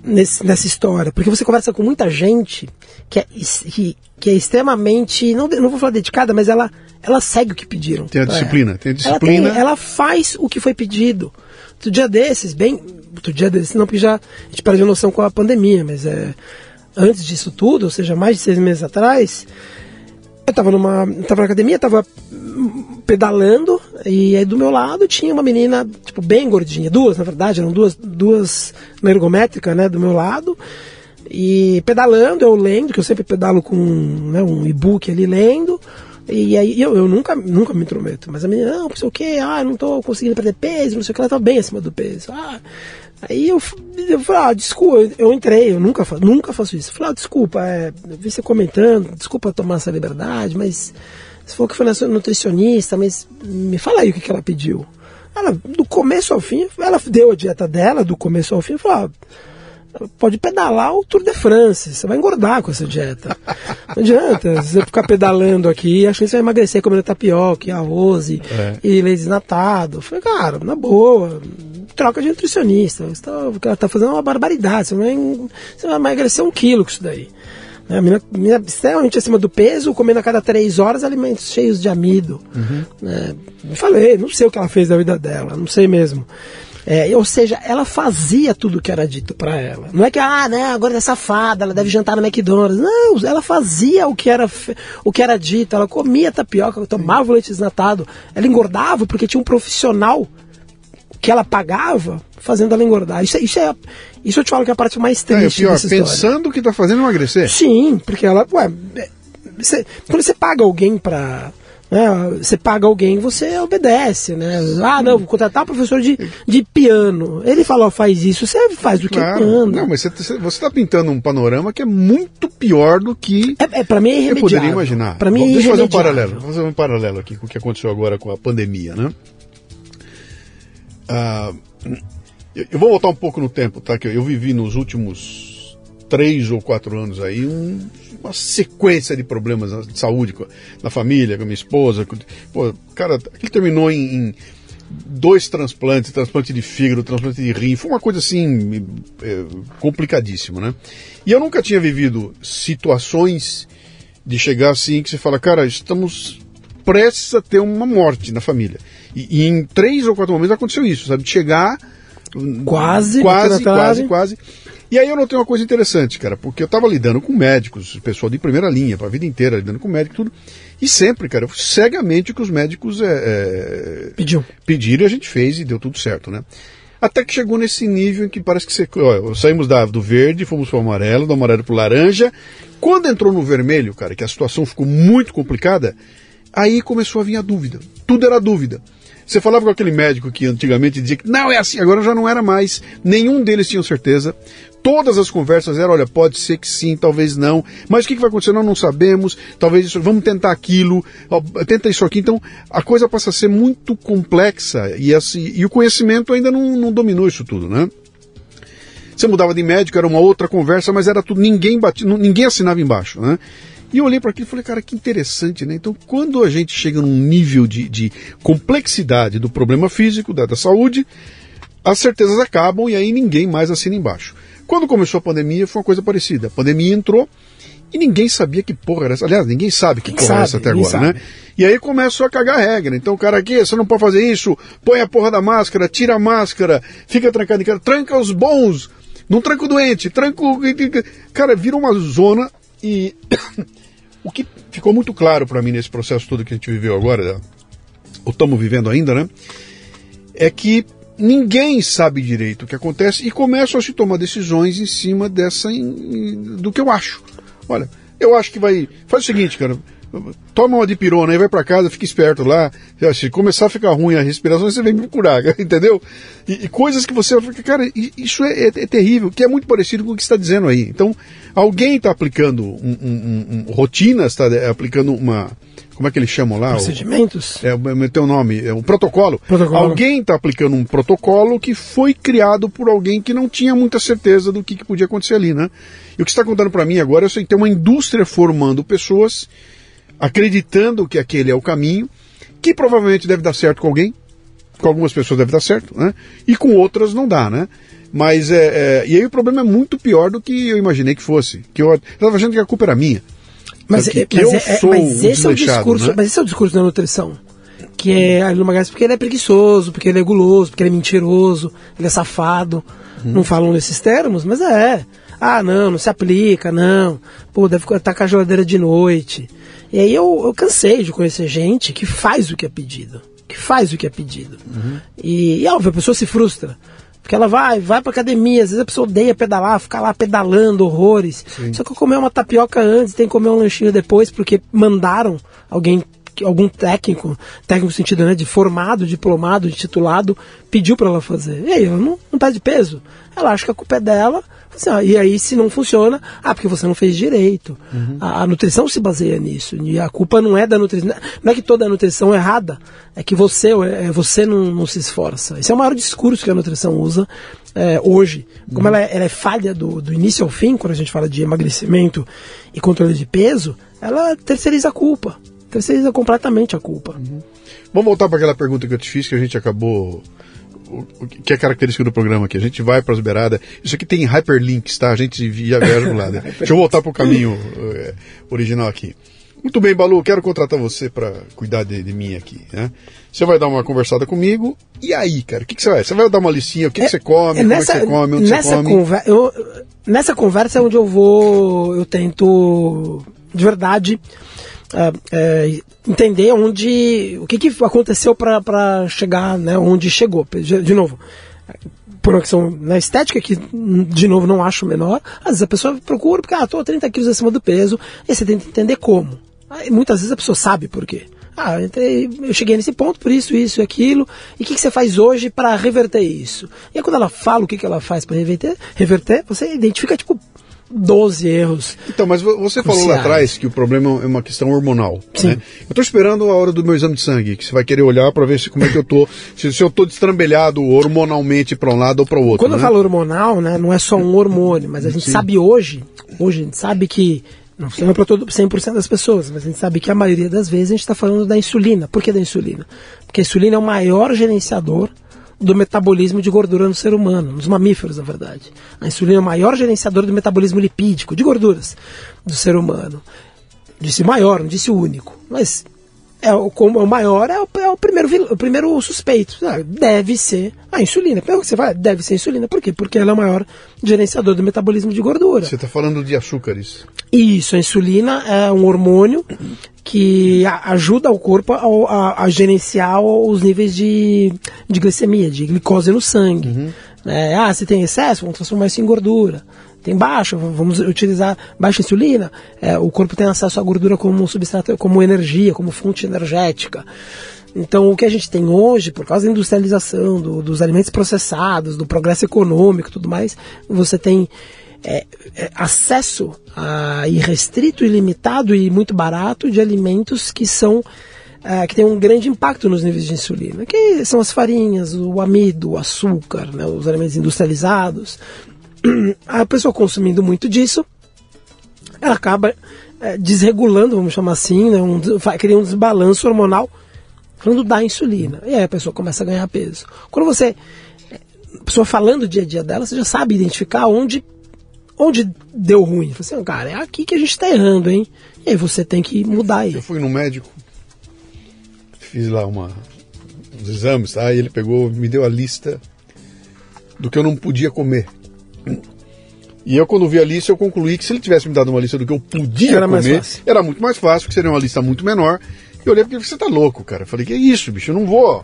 nesse, nessa história, porque você conversa com muita gente que é, que, que é extremamente, não, não vou falar dedicada, mas ela, ela segue o que pediram. Tem a disciplina, tem a disciplina. Ela, tem, ela faz o que foi pedido. Outro dia desses, bem. Outro dia desses, não, porque já a gente perdeu noção com a pandemia, mas é. Antes disso tudo, ou seja, mais de seis meses atrás, eu estava numa. tava na academia, estava pedalando, e aí do meu lado tinha uma menina, tipo, bem gordinha, duas, na verdade, eram duas, duas na ergométrica, né, do meu lado. E pedalando, eu lendo, que eu sempre pedalo com né, um e-book ali lendo. E aí eu, eu nunca, nunca me intrometo. Mas a menina, não, não sei o que, ah, não tô conseguindo perder peso, não sei o que, ela tá bem acima do peso. Ah, aí eu, eu falei, ah, desculpa, eu entrei, eu nunca, nunca faço isso. Eu falei, ah, desculpa, é, eu vi você comentando, desculpa tomar essa liberdade, mas você falou que foi na nutricionista, mas me fala aí o que, que ela pediu. Ela, do começo ao fim, ela deu a dieta dela, do começo ao fim, falou, ah, pode pedalar o Tour de France, você vai engordar com essa dieta. *laughs* Não adianta você ficar pedalando aqui achando que você vai emagrecer comendo tapioca, e arroz e, é. e leite desnatado. Eu falei, cara, na boa, troca de nutricionista. Você tá, ela tá fazendo uma barbaridade, você vai, você vai emagrecer um quilo com isso daí. A menina, menina extremamente acima do peso, comendo a cada três horas alimentos cheios de amido. Uhum. É, falei, não sei o que ela fez da vida dela, não sei mesmo. É, ou seja, ela fazia tudo o que era dito para ela. Não é que, ah, né, agora é safada, ela deve jantar no McDonald's. Não, ela fazia o que era, o que era dito, ela comia tapioca, tomava o leite desnatado, ela engordava porque tinha um profissional que ela pagava fazendo ela engordar. Isso, é, isso, é, isso eu te falo que é a parte mais triste. É, pior, pensando que está fazendo emagrecer. Sim, porque ela. Ué, você, quando você paga alguém para. Né, você paga alguém, você obedece, né? Ah, não, vou contratar um professor de, de piano. Ele falou, faz isso, você faz o que claro. manda. Não, mas você está pintando um panorama que é muito pior do que. É, é para mim é irremediável. Eu poderia imaginar. Para mim é Deixa eu fazer um paralelo. Vou fazer um paralelo aqui com o que aconteceu agora com a pandemia, né? Ah, eu vou voltar um pouco no tempo, tá? Que eu vivi nos últimos três ou quatro anos aí um, uma sequência de problemas de saúde na família, com a minha esposa. Com, pô, cara, aquilo terminou em, em dois transplantes, transplante de fígado, transplante de rim, foi uma coisa assim é, complicadíssima, né? E eu nunca tinha vivido situações de chegar assim que você fala, cara, estamos prestes a ter uma morte na família. E, e, em três ou quatro momentos aconteceu isso, sabe? De chegar. Quase, quase, quase, quase. E aí eu notei uma coisa interessante, cara, porque eu estava lidando com médicos, pessoal de primeira linha, para a vida inteira, lidando com médico tudo. E sempre, cara, cegamente o que os médicos é, é, Pediu. pediram e a gente fez e deu tudo certo, né? Até que chegou nesse nível em que parece que você, ó, saímos da, do verde, fomos para o amarelo, do amarelo para o laranja. Quando entrou no vermelho, cara, que a situação ficou muito complicada, aí começou a vir a dúvida. Tudo era dúvida. Você falava com aquele médico que antigamente dizia que não é assim, agora já não era mais. Nenhum deles tinha certeza. Todas as conversas eram, olha, pode ser que sim, talvez não. Mas o que, vai acontecer? Nós não sabemos. Talvez isso, vamos tentar aquilo, tenta isso aqui. Então a coisa passa a ser muito complexa e, assim, e o conhecimento ainda não, não dominou isso tudo, né? Você mudava de médico, era uma outra conversa, mas era tudo, ninguém batia, ninguém assinava embaixo, né? E eu olhei para aquilo e falei, cara, que interessante, né? Então, quando a gente chega num nível de, de complexidade do problema físico, da, da saúde, as certezas acabam e aí ninguém mais assina embaixo. Quando começou a pandemia, foi uma coisa parecida. A pandemia entrou e ninguém sabia que porra era essa. Aliás, ninguém sabe que porra sabe, era essa até agora, sabe. né? E aí começou a cagar a regra. Então, o cara aqui, você não pode fazer isso, põe a porra da máscara, tira a máscara, fica trancado em casa, tranca os bons, não tranca o doente, tranca o. Cara, vira uma zona e. *coughs* o que ficou muito claro para mim nesse processo todo que a gente viveu agora, ou estamos vivendo ainda, né? É que ninguém sabe direito o que acontece e começam a se tomar decisões em cima dessa do que eu acho. Olha, eu acho que vai. Faz o seguinte, cara. Toma uma dipirona aí, vai para casa, fica esperto lá. Se começar a ficar ruim a respiração, você vem me procurar, *laughs* entendeu? E, e coisas que você fica, cara, isso é, é, é, terrível, que é muito parecido com o que está dizendo aí. Então, alguém está aplicando um, um, um, rotinas, está aplicando uma, como é que eles chamam lá? Procedimentos? O, é, o teu nome, é um protocolo. protocolo. Alguém está aplicando um protocolo que foi criado por alguém que não tinha muita certeza do que, que podia acontecer ali, né? E o que está contando para mim agora é que tem uma indústria formando pessoas acreditando que aquele é o caminho, que provavelmente deve dar certo com alguém, com algumas pessoas deve dar certo, né? E com outras não dá, né? Mas é, é, e aí o problema é muito pior do que eu imaginei que fosse. Que eu estava achando que a culpa era minha. Mas, que, que mas, é, mas esse é o discurso, né? mas esse é o discurso da nutrição. Que é Arlindo Magalhães porque ele é preguiçoso, porque ele é guloso, porque ele é mentiroso, ele é safado. Hum. Não falam nesses termos, mas é. Ah, não, não se aplica, não. Pô, deve estar com a geladeira de noite. E aí eu, eu cansei de conhecer gente que faz o que é pedido. Que faz o que é pedido. Uhum. E, e, óbvio, a pessoa se frustra. Porque ela vai, vai pra academia, às vezes a pessoa odeia pedalar, ficar lá pedalando horrores. Sim. Só que comer uma tapioca antes, tem que comer um lanchinho depois, porque mandaram alguém algum técnico, técnico no sentido né, de formado, diplomado, de titulado, pediu para ela fazer. E aí, ela não, não perde peso. Ela acha que a culpa é dela. Ó, e aí, se não funciona, ah, porque você não fez direito. Uhum. A, a, nutrição se baseia nisso. E a culpa não é da nutrição. Não é que toda a nutrição é errada. É que você, é, você não, não se esforça. Esse é o maior discurso que a nutrição usa é, hoje. Como uhum. ela, é, ela, é, falha do, do início ao fim, quando a gente fala de emagrecimento e controle de peso, ela terceiriza a culpa terceiriza completamente a culpa. Uhum. Vamos voltar para aquela pergunta que eu te fiz, que a gente acabou. O, que é característica do programa aqui. A gente vai para as beiradas. Isso aqui tem hyperlinks, tá? A gente via do lado. *laughs* Deixa eu voltar para o caminho uh, original aqui. Muito bem, Balu, quero contratar você para cuidar de, de, mim aqui. Né? Você vai dar uma conversada comigo. E aí, cara, o que, que você vai? Você vai dar uma listinha, o que, é, que você come, é nessa, como é que você come, onde nessa você come? Conver eu, nessa conversa é onde eu vou, eu tento, de verdade, é, entender onde o que, que aconteceu para chegar né, onde chegou. De, de novo, por uma questão na estética, que de novo não acho menor, às vezes a pessoa procura porque, ah, estou 30 quilos acima do peso, e você tenta entender como. Aí, muitas vezes a pessoa sabe por quê. Ah, eu cheguei nesse ponto por isso, isso e aquilo. E o que, que, você faz hoje para reverter isso? E aí quando ela fala o que, que ela faz para reverter, reverter, você identifica, tipo, 12 erros. Então, mas você falou lá atrás que o problema é uma questão hormonal. Sim. Né? Eu estou esperando a hora do meu exame de sangue, que você vai querer olhar para ver se, como é que eu tô, *laughs* se, se eu estou destrambelhado hormonalmente para um lado ou para o outro. Quando né? eu falo hormonal, né, não é só um hormônio, mas a gente Sim. sabe hoje, hoje a gente sabe que não funciona para todo 100% das pessoas, mas a gente sabe que a maioria das vezes a gente está falando da insulina. Por que da insulina? Porque a insulina é o maior gerenciador do metabolismo de gordura no ser humano, nos mamíferos, na verdade. A insulina é o maior gerenciador do metabolismo lipídico, de gorduras, do ser humano. Disse maior, não disse único. Mas é o, é o maior é o, é o, primeiro, o primeiro suspeito. Ah, deve ser a insulina. Pelo que você vai, deve ser a insulina. Por quê? Porque ela é o maior gerenciador do metabolismo de gordura. Você está falando de açúcares. Isso, a insulina é um hormônio que ajuda o corpo a, a, a, gerenciar os níveis de, de glicemia, de glicose no sangue. Uhum. É, ah, se tem excesso, vamos transformar isso em gordura. Tem baixo, vamos utilizar baixa insulina. É, o corpo tem acesso à gordura como substrato, como energia, como fonte energética. Então, o que a gente tem hoje, por causa da industrialização, do, dos alimentos processados, do progresso econômico tudo mais, você tem é, é, acesso a irrestrito, ilimitado e muito barato de alimentos que são é, que tem um grande impacto nos níveis de insulina, que são as farinhas, o amido, o açúcar, né, os alimentos industrializados. A pessoa consumindo muito disso, ela acaba é, desregulando, vamos chamar assim, né, um, cria um desbalanço hormonal falando da insulina. E aí a pessoa começa a ganhar peso. Quando você, a pessoa falando o dia a dia dela, você já sabe identificar onde, onde deu ruim. Você assim, cara, é aqui que a gente está errando, hein? E aí você tem que mudar aí. Eu fui no médico, fiz lá uma, uns exames, tá? E ele pegou, me deu a lista do que eu não podia comer. E eu, quando vi a lista, eu concluí que se ele tivesse me dado uma lista do que eu podia era comer, era muito mais fácil, que seria uma lista muito menor. E eu olhei porque você tá louco, cara. Eu falei, que é isso, bicho? Eu não vou.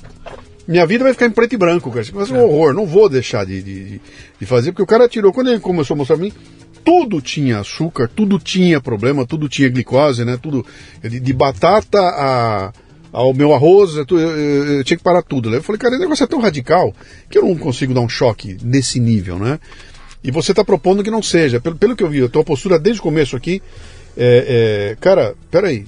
Minha vida vai ficar em preto e branco, cara. Isso vai ser um é. horror. Não vou deixar de, de, de fazer, porque o cara tirou. Quando ele começou a mostrar pra mim, tudo tinha açúcar, tudo tinha problema, tudo tinha glicose, né? Tudo. De, de batata a ao meu arroz, eu, eu, eu, tinha que parar tudo. Né? Eu falei, cara, o negócio é tão radical que eu não consigo dar um choque nesse nível, né? E você está propondo que não seja. Pelo, pelo que eu vi, a tua postura desde o começo aqui, é, é, cara, peraí,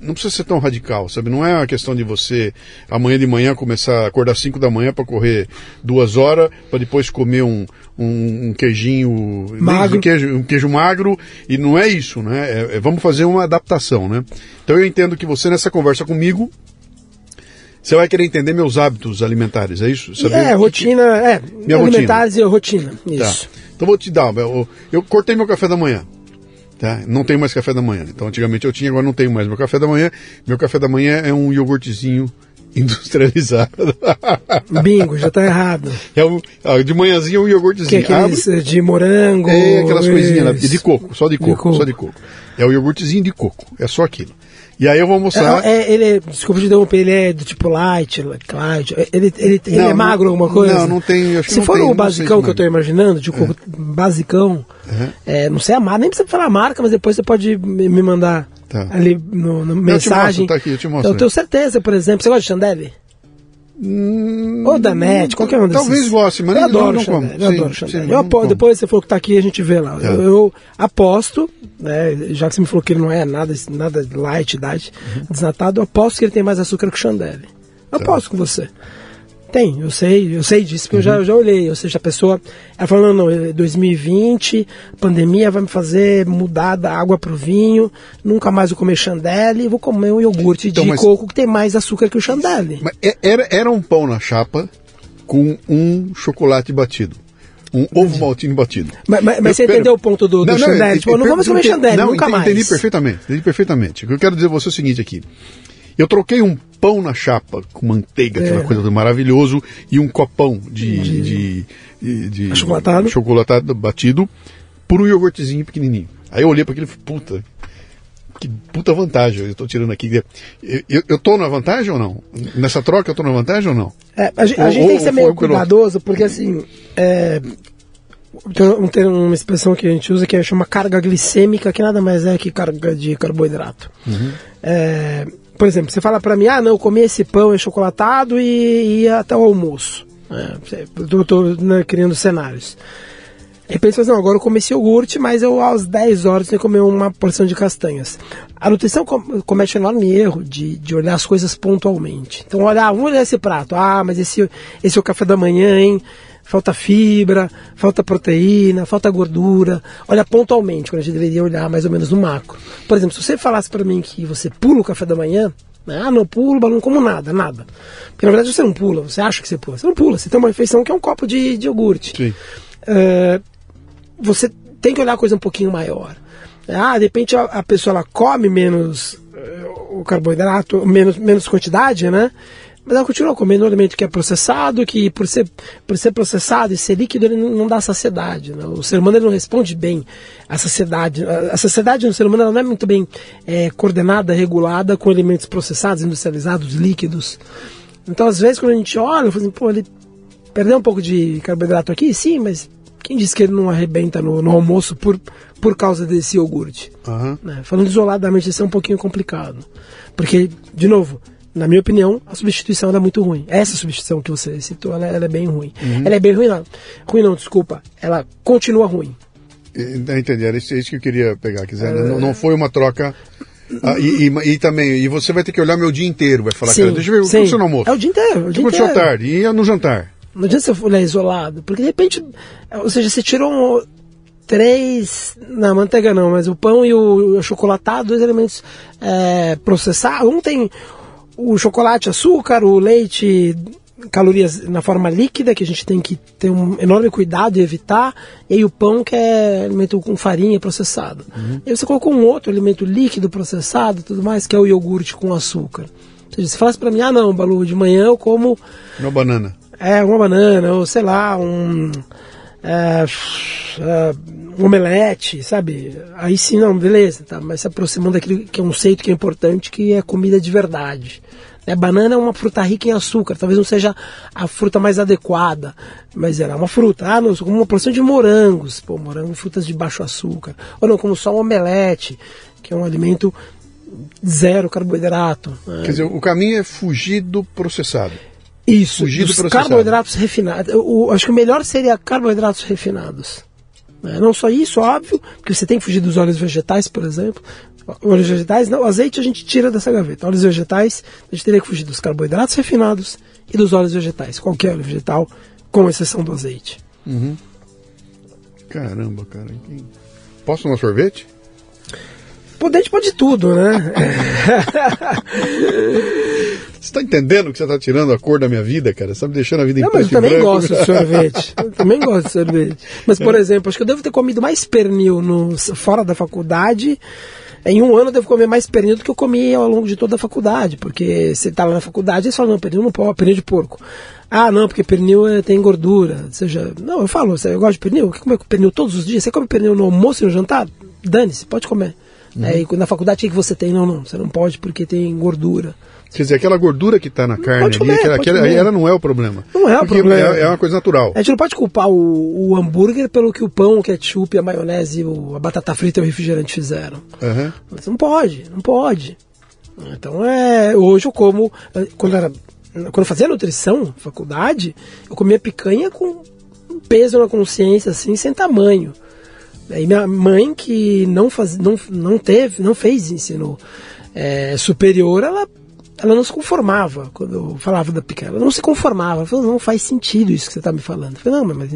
não precisa ser tão radical, sabe? Não é uma questão de você amanhã de manhã começar a acordar 5 da manhã para correr duas horas, para depois comer um, um, um queijinho magro. Um queijo, um queijo magro, e não é isso, né? É, é, vamos fazer uma adaptação, né? Então eu entendo que você nessa conversa comigo você vai querer entender meus hábitos alimentares, é isso? Saber é, rotina, é, minha alimentares rotina. e rotina, tá. isso. Tá. Então vou te dar, eu, eu cortei meu café da manhã, tá? Não tenho mais café da manhã. Então antigamente eu tinha, agora não tenho mais meu café da manhã. Meu café da manhã é um iogurtezinho *laughs* industrializado. Bingo, já tá errado. É um, de manhãzinho um iogurtezinho. Que é aqueles Abre, de morango. É, aquelas coisinhas lá, de coco, só de coco, de coco, só de coco. É o iogurtezinho de coco, é só aquilo. E aí eu vou mostrar. É, é, ele é, desculpa de interromper, ele é do tipo light, light ele, ele, ele não, é magro alguma coisa? Não, não tem. Acho Se for tem, o basicão que eu estou imaginando, tipo, é. basicão, é, não sei a marca, nem precisa falar a marca, mas depois você pode me mandar tá. ali no, no mensagem. Eu te mostro, tá aqui, eu te mostro. Eu tenho certeza, por exemplo, você gosta de chandelle? Hum, Ou da NET, qualquer um desses. Talvez goste, mas eu adoro não, como. Eu adoro Chandelle. Eu aposto, depois você falou que tá aqui, a gente vê lá. É. Eu, eu, aposto, né, já que você me falou que ele não é nada, nada light, diet, uhum. desnatado, eu aposto que ele tem mais açúcar que o Chandelle. Eu tá. aposto com você. Tem, eu sei, eu sei disso, porque uhum. eu, já, eu já olhei. Ou seja, a pessoa. Ela falou, não, não, 2020, pandemia vai me fazer mudar da água pro vinho, nunca mais vou comer chandelle, vou comer um iogurte então, de mas, coco que tem mais açúcar que o chandelle. É, era, era um pão na chapa com um chocolate batido. Um ovo maltine batido. Mas, mas, mas você entendeu o ponto do, do não, chandelle? Não, tipo, não vamos comer chandelle, não, nunca entendi, mais. Entendi perfeitamente, entendi perfeitamente. O que eu quero dizer a você é o seguinte aqui. Eu troquei um pão na chapa com manteiga, aquela é. coisa do maravilhoso, e um copão de, de, de, de, de chocolatado. chocolatado batido por um iogurtezinho pequenininho. Aí eu olhei para aquilo e falei, puta, que puta vantagem eu estou tirando aqui. Eu, eu tô na vantagem ou não? Nessa troca eu estou na vantagem ou não? É, a, gente, a gente tem que ser meio cuidadoso, porque assim, é, tem uma expressão que a gente usa que é chama carga glicêmica, que nada mais é que carga de carboidrato. Uhum. É, por exemplo, você fala para mim, ah, não, eu comi esse pão chocolatado e ia até o almoço. É, eu tô, né, criando cenários. E pensa assim, não, agora eu comi esse iogurte, mas eu às 10 horas tenho que comer uma porção de castanhas. A nutrição comete um enorme erro de, de olhar as coisas pontualmente. Então, olhar, vamos olhar esse prato. Ah, mas esse, esse é o café da manhã, hein? Falta fibra, falta proteína, falta gordura. Olha pontualmente, quando a gente deveria olhar mais ou menos no macro. Por exemplo, se você falasse para mim que você pula o café da manhã, né? ah, não pulo, não como nada, nada. Porque na verdade você não pula, você acha que você pula. Você não pula, você tem uma refeição que é um copo de, de iogurte. É, você tem que olhar a coisa um pouquinho maior. Ah, de repente a, a pessoa ela come menos uh, o carboidrato, menos, menos quantidade, né? Mas ela continua comendo um alimento que é processado, que por ser, por ser processado e ser líquido, ele não, não dá saciedade. Né? O ser humano ele não responde bem à saciedade. A, a saciedade no ser humano não é muito bem é, coordenada, regulada com alimentos processados, industrializados, líquidos. Então, às vezes, quando a gente olha, eu falo assim, pô, ele perdeu um pouco de carboidrato aqui? Sim, mas quem disse que ele não arrebenta no, no almoço por, por causa desse iogurte? Uhum. Né? Falando isoladamente, isso é um pouquinho complicado. Porque, de novo, na minha opinião, a substituição é muito ruim. Essa substituição que você citou, ela, ela é bem ruim. Uhum. Ela é bem ruim, não. Ruim não, desculpa. Ela continua ruim. Entendi, era isso, isso que eu queria pegar. Quiser, é... não, não foi uma troca ah, e, e, e, também, e você vai ter que olhar meu dia inteiro, vai falar, sim, cara, deixa eu ver, o que você no almoço? É o dia inteiro, o dia inteiro. tarde, e no jantar? Não adianta você olhar isolado, porque de repente, ou seja, você tirou um, três, na manteiga não, mas o pão e o, o chocolatado, dois elementos é, processados. Um tem o chocolate, açúcar, o leite, calorias na forma líquida, que a gente tem que ter um enorme cuidado e evitar, e aí o pão, que é alimento com farinha processado. Uhum. E aí você colocou um outro alimento líquido processado tudo mais, que é o iogurte com açúcar. Ou seja, se falasse para mim, ah não, Balu, de manhã eu como. Uma banana. É, uma banana, ou sei lá, um. É, é, omelete, sabe? Aí sim, não, beleza, tá, mas se aproximando daquele que é um conceito que é importante, que é comida de verdade. Né? Banana é uma fruta rica em açúcar, talvez não seja a fruta mais adequada, mas ela é uma fruta. Ah, não, como uma porção de morangos, pô, morango, frutas de baixo açúcar. Ou não, como só um omelete, que é um alimento zero carboidrato. Né? Quer dizer, o caminho é fugir do processado. Isso, fugir do processado. carboidratos refinados. Eu, acho que o melhor seria carboidratos refinados. Né? Não só isso, óbvio, porque você tem que fugir dos óleos vegetais, por exemplo, óleos vegetais, não, azeite a gente tira dessa gaveta. Óleos vegetais, a gente teria que fugir dos carboidratos refinados e dos óleos vegetais, qualquer óleo vegetal, com exceção do azeite. Uhum. Caramba, cara. Posso tomar sorvete? Poder pode tudo, né? *laughs* Você está entendendo que você está tirando a cor da minha vida, cara? Você está me deixando a vida em Não, mas eu também branco. gosto de sorvete. *laughs* eu também gosto de sorvete. Mas, por é. exemplo, acho que eu devo ter comido mais pernil no, fora da faculdade em um ano eu devo comer mais pernil do que eu comi ao longo de toda a faculdade, porque você está lá na faculdade e fala, não, pernil não pode, pernil de porco. Ah, não, porque pernil é, tem gordura. Ou seja, não, eu falo, você gosta de pernil? Quer comer pernil todos os dias? Você come pernil no almoço e no jantar? Dane-se, pode comer. Uhum. E na faculdade o que você tem? Não, não, você não pode porque tem gordura. Quer dizer, aquela gordura que está na carne comer, ali, aquela, aquela, ela não é o problema. Não é o problema. É, é, uma coisa natural. A gente não pode culpar o, o, hambúrguer pelo que o pão, o ketchup, a maionese, a batata frita e o refrigerante fizeram. Uhum. Não pode, não pode. Então é. Hoje eu como. Quando, era, quando eu fazia nutrição, faculdade, eu comia picanha com um peso na consciência, assim, sem tamanho. E minha mãe, que não, faz, não, não teve, não fez ensino é, superior, ela ela não se conformava quando eu falava da picanha. Ela não se conformava. Ela falou, não faz sentido isso que você está me falando. Eu falei, não, mas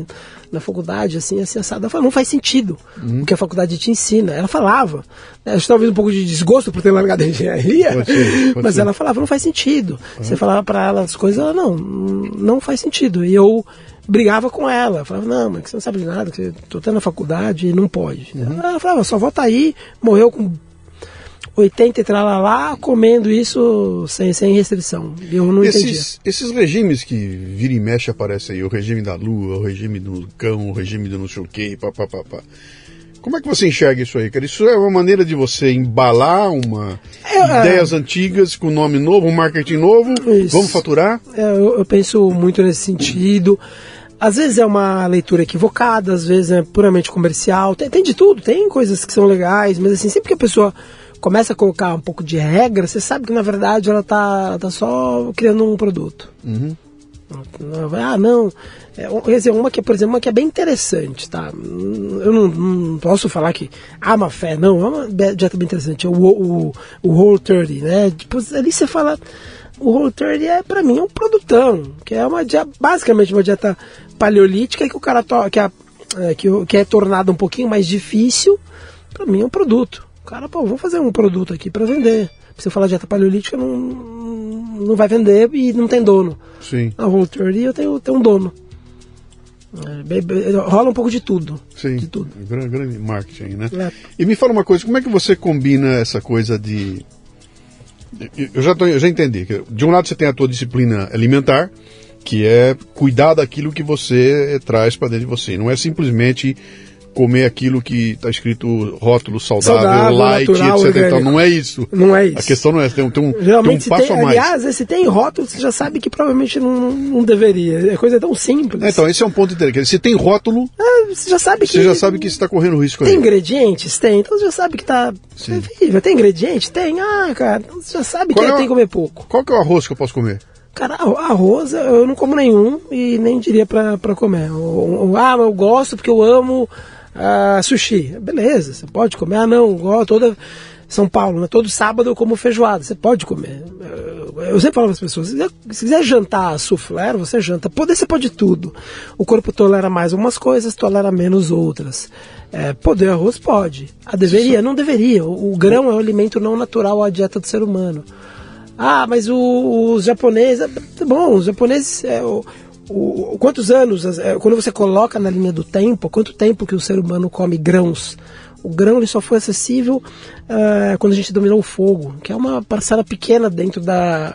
na faculdade, assim, assim, assado. Ela falou, não faz sentido uhum. o que a faculdade te ensina. Ela falava. Né, talvez um pouco de desgosto por ter largado a engenharia, pode ser, pode *laughs* mas ser. ela falava, não faz sentido. Uhum. Você falava para ela as coisas, ela, não, não faz sentido. E eu brigava com ela. Falava, não, mas você não sabe de nada, que eu tô até na faculdade e não pode. Uhum. Ela falava, só volta aí, morreu com 80 e tralalá, comendo isso sem, sem restrição. Eu não esses, entendi. Esses regimes que vira e mexe aparecem aí, o regime da lua, o regime do cão, o regime do não sei o quê, papapá. Como é que você enxerga isso aí, cara? Isso é uma maneira de você embalar uma é, é. ideias antigas com nome novo, um marketing novo, isso. vamos faturar? É, eu, eu penso muito nesse sentido. Às vezes é uma leitura equivocada, às vezes é puramente comercial, tem, tem de tudo, tem coisas que são legais, mas assim, sempre que a pessoa começa a colocar um pouco de regra, você sabe que na verdade ela tá, tá só criando um produto. Uhum. Ah, não. É, quer dizer, uma que, por exemplo, uma que é bem interessante, tá? Eu não, não posso falar que há uma fé, não. É uma dieta bem interessante. É o, o, o Whole 30, né? Tipo, ali você fala. O Whole 30 é, pra mim, um produtão. Que é uma dieta, basicamente uma dieta paleolítica que o cara to, que, é, que, que é tornada um pouquinho mais difícil. Pra mim é um produto. O cara, pô, vou fazer um produto aqui para vender. Se eu falar dieta paleolítica, não, não vai vender e não tem dono. Sim. A Whole 30 eu tenho, tenho um dono. É, rola um pouco de tudo. Sim. De tudo. Grande, grande marketing, né? É. E me fala uma coisa, como é que você combina essa coisa de. Eu já, tô, já entendi. De um lado você tem a tua disciplina alimentar, que é cuidar daquilo que você traz para dentro de você. Não é simplesmente comer aquilo que está escrito rótulo saudável, saudável light, natural, etc. Então, não é isso. Não é isso. A questão não é tem, tem um, Geralmente, tem um passo tem, a mais. Aliás, se tem rótulo, você já sabe que provavelmente não, não deveria. É coisa tão simples. É, então, esse é um ponto interessante. Se tem rótulo, ah, você já sabe que. Você já sabe que está correndo risco tem aí. Tem ingredientes? Tem. Então você já sabe que está. É tem ingredientes? Tem. Ah, cara, então você já sabe Qual que é, tem que comer pouco. Qual que é o arroz que eu posso comer? Cara, arroz eu não como nenhum e nem diria para comer. Ah, eu gosto porque eu amo ah, sushi. Beleza, você pode comer. Ah, não, igual toda São Paulo, né? todo sábado eu como feijoada. Você pode comer. Eu sempre falo para as pessoas: se quiser, se quiser jantar soufflé, você janta. Poder, você pode tudo. O corpo tolera mais algumas coisas, tolera menos outras. É, poder arroz pode. A deveria? Não deveria. O, o grão é um alimento não natural à dieta do ser humano. Ah, mas os japoneses. Tá bom, os japoneses. É, o, o, quantos anos, é, quando você coloca na linha do tempo, quanto tempo que o ser humano come grãos? O grão ele só foi acessível uh, quando a gente dominou o fogo, que é uma parcela pequena dentro da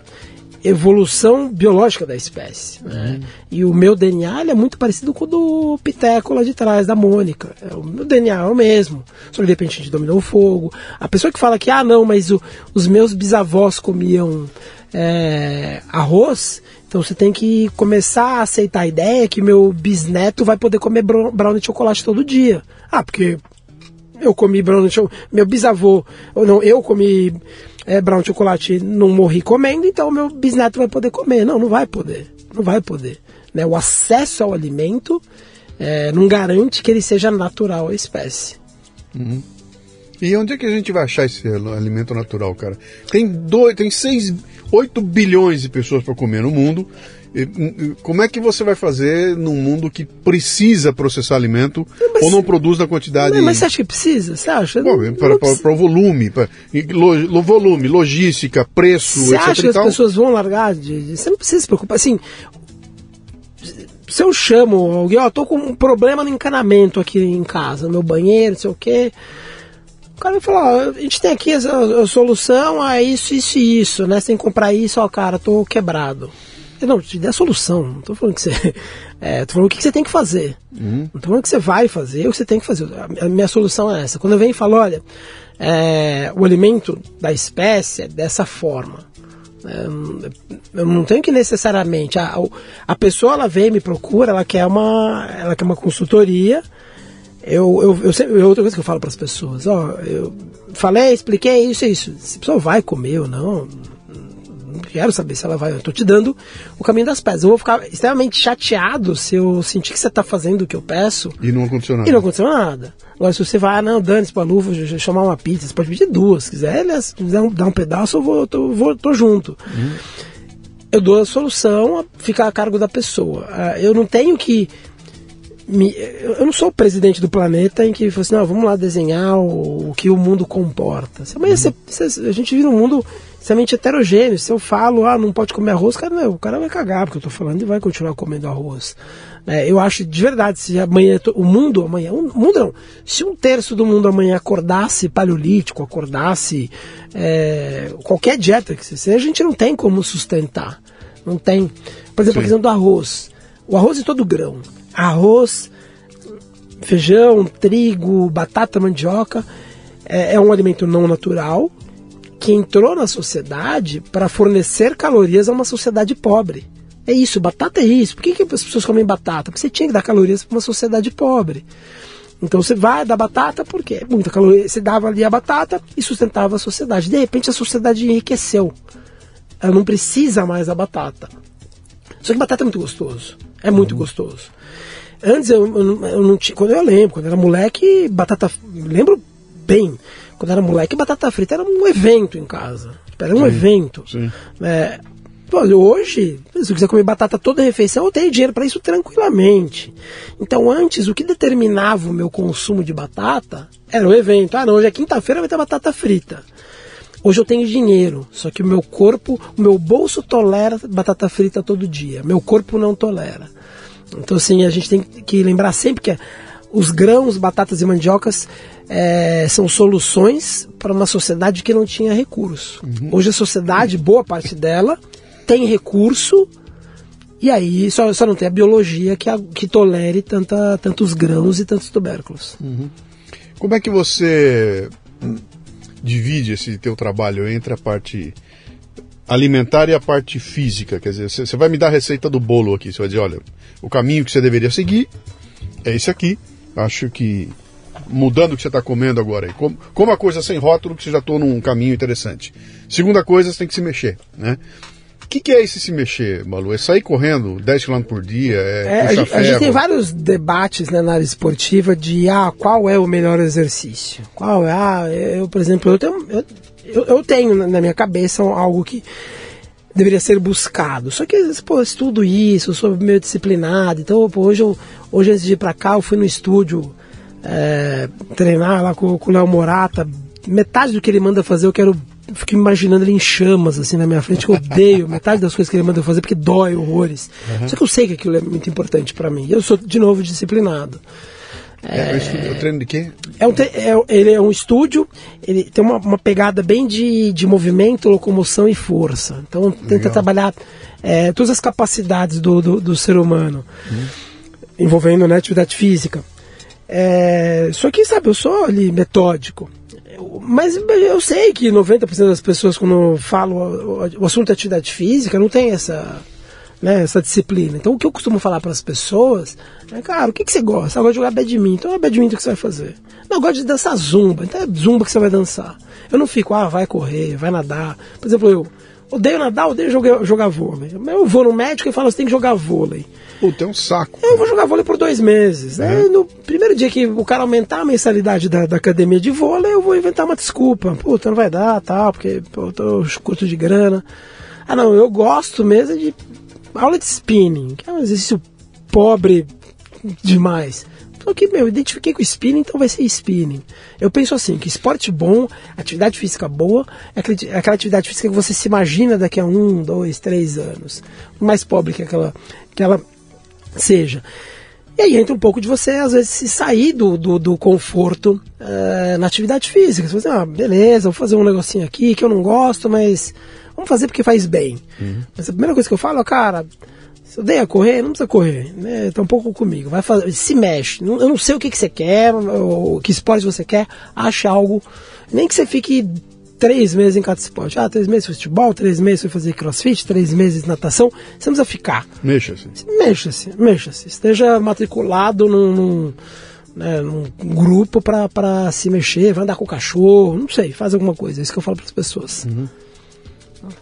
evolução biológica da espécie. Né? Uhum. E o meu DNA é muito parecido com o do Piteco lá de trás, da Mônica. É, o meu DNA é o mesmo. Só que de repente a gente dominou o fogo. A pessoa que fala que, ah, não, mas o, os meus bisavós comiam é, arroz, então você tem que começar a aceitar a ideia que meu bisneto vai poder comer brownie de chocolate todo dia. Ah, porque eu comi brownie de chocolate, meu bisavô, ou não, eu comi é, brown chocolate não morri comendo, então meu bisneto vai poder comer. Não, não vai poder. Não vai poder. Né? O acesso ao alimento é, não garante que ele seja natural à espécie. Uhum. E onde é que a gente vai achar esse alimento natural, cara? Tem, dois, tem 6, 8 bilhões de pessoas para comer no mundo. Como é que você vai fazer num mundo que precisa processar alimento mas, ou não produz na quantidade? Mas, mas você acha que precisa? Você acha? Para o volume, para lo, volume, logística, preço, você etc. Você acha que as pessoas vão largar? De, você não precisa se preocupar. Assim, se eu chamo alguém, ó, tô com um problema no encanamento aqui em casa, no banheiro, não sei o quê. O cara falar, ó, a gente tem aqui a, a, solução a isso, isso e isso, né? Você tem que comprar isso, ó, cara, tô quebrado. Não, te dê a solução. Não tô falando que você. *laughs* É, tô falando o que você tem que fazer. Uhum. Não tô falando que você vai fazer, o que você tem que fazer. A minha solução é essa. Quando eu venho e falo, olha, é, o alimento da espécie é dessa forma. É, eu não tenho que necessariamente. A, a pessoa ela vem, me procura, ela quer uma, ela quer uma consultoria. Eu, eu, eu sempre, outra coisa que eu falo para as pessoas, ó, eu falei, expliquei isso e isso. Se a pessoa vai comer ou não, quero saber se ela vai. Eu tô te dando o caminho das pedras. Eu vou ficar extremamente chateado se eu sentir que você tá fazendo o que eu peço. E não aconteceu nada. E não aconteceu nada. Agora, se você vai, ah, não, dane-se pra luva, chamar uma pizza, você pode pedir duas. Se quiser, se quiser dar um pedaço, eu vou, tô, vou, tô junto. Uhum. Eu dou a solução, ficar a cargo da pessoa. Ah, eu não tenho que eu não sou o presidente do planeta em que fosse, assim, não, vamos lá desenhar o, o que o mundo comporta. Amanhã uhum. você, a gente vive um mundo extremamente heterogêneo. Se eu falo, ah, não pode comer arroz, cara, não, o cara vai cagar porque eu tô falando e vai continuar comendo arroz. É, eu acho de verdade, se amanhã o mundo, amanhã, o mundo não, se um terço do mundo amanhã acordasse paleolítico, acordasse é, qualquer dieta que seja, a gente não tem como sustentar. Não tem. Por exemplo, Sim. a questão do arroz. O arroz é todo grão. Arroz, feijão, trigo, batata, mandioca. É, é um alimento não natural, que entrou na sociedade para fornecer calorias a uma sociedade pobre. É isso, batata é isso. Por que, que as pessoas comem batata? Porque você tinha que dar calorias para uma sociedade pobre. Então você vai dar batata porque muita caloria, você dava ali a batata e sustentava a sociedade. De repente a sociedade enriqueceu. Ela não precisa mais da batata. Só que batata é muito gostoso. É muito uhum. gostoso. Antes eu, eu, eu, não tinha. Quando eu lembro, quando eu era moleque, batata. Lembro bem quando era moleque, batata frita era um evento em casa. Era um sim, evento. Sim. É, hoje, se eu quiser comer batata toda refeição, eu tenho dinheiro para isso tranquilamente. Então, antes, o que determinava o meu consumo de batata era o evento. Ah, não, hoje é quinta-feira, vai ter batata frita. Hoje eu tenho dinheiro, só que o meu corpo, o meu bolso tolera batata frita todo dia. Meu corpo não tolera. Então, assim, a gente tem que lembrar sempre que os grãos, batatas e mandiocas é, são soluções para uma sociedade que não tinha recurso. Uhum. Hoje a sociedade, boa parte dela, tem recurso e aí só, só não tem a biologia que, a, que tolere tanta, tantos grãos e tantos tubérculos. Uhum. Como é que você divide esse teu trabalho entre a parte alimentar e a parte física? Quer dizer, você vai me dar a receita do bolo aqui, você vai dizer, olha, o caminho que você deveria seguir é esse aqui. Acho que mudando o que você está comendo agora aí. Como, como a coisa sem rótulo, que você já estou num caminho interessante. Segunda coisa, você tem que se mexer, né? O que, que, é esse se mexer, Malu? É sair correndo 10 km por dia? É, é a, gente, a, gente, tem vários debates né, na área esportiva de ah, qual é o melhor exercício. Qual é? Ah, eu, por exemplo, eu tenho, eu, eu tenho na minha cabeça algo que deveria ser buscado. Só que, pô, estudo isso, sou meio disciplinado. Então, pô, hoje, eu, hoje antes de ir pra cá, eu fui no estúdio é, treinar lá com, com o Léo Morata. Metade do que ele manda fazer eu quero fico imaginando ele em chamas, assim, na minha frente, eu odeio *laughs* metade das coisas que ele manda eu fazer porque dói horrores. Uhum. Só que eu sei que aquilo é muito importante para mim. Eu sou, de novo, disciplinado. É, é, o treino de quê? É um, é, ele é um estúdio, ele tem uma, uma pegada bem de, de movimento, locomoção e força. Então tenta Legal. trabalhar é, todas as capacidades do, do, do ser humano, uhum. envolvendo né, atividade física. É, só que, sabe, eu sou ali metódico. Mas eu sei que 90% das pessoas, quando falam o, o assunto é atividade física, não tem essa, né, essa disciplina. Então, o que eu costumo falar para as pessoas é, cara, o que, que você gosta? Eu gosto de jogar badminton. Então, é badminton que você vai fazer. Não, eu gosto de dançar zumba. Então, é zumba que você vai dançar. Eu não fico, ah, vai correr, vai nadar. Por exemplo, eu odeio nadar, odeio jogar, jogar vôlei. Eu vou no médico e falo, você tem que jogar vôlei. Puta, é um saco. Eu vou jogar vôlei por dois meses. Né? No primeiro dia que o cara aumentar a mensalidade da, da, academia de vôlei, eu vou inventar uma desculpa. Puta, não vai dar, tal, porque pô, eu tô curto de grana. Ah, não, eu gosto mesmo de aula de spinning, que é um exercício pobre demais. Só que, meu, eu identifiquei com spinning, então vai ser spinning. Eu penso assim, que esporte bom, atividade física boa, é aquela atividade física que você se imagina daqui a um, dois, três anos. Mais pobre que aquela, que ela seja. E aí entra um pouco de você, às vezes, se sair do, do, do conforto uh, na atividade física. Você fala ah, beleza, vou fazer um negocinho aqui que eu não gosto, mas vamos fazer porque faz bem. Uhum. Mas a primeira coisa que eu falo, cara, se odeia correr, não precisa correr. Né? Tá um pouco comigo. Vai fazer, se mexe. Eu não sei o que, que você quer, ou que esporte você quer, acha algo. Nem que você fique três meses em cada esporte. Ah, três meses futebol, três meses foi fazer crossfit, três meses natação. Você não precisa ficar. Mexa-se. Mexa-se, mexa-se. Esteja matriculado num, num, né, num grupo para se mexer, vai andar com o cachorro, não sei, faz alguma coisa. É isso que eu falo para as pessoas. Uhum.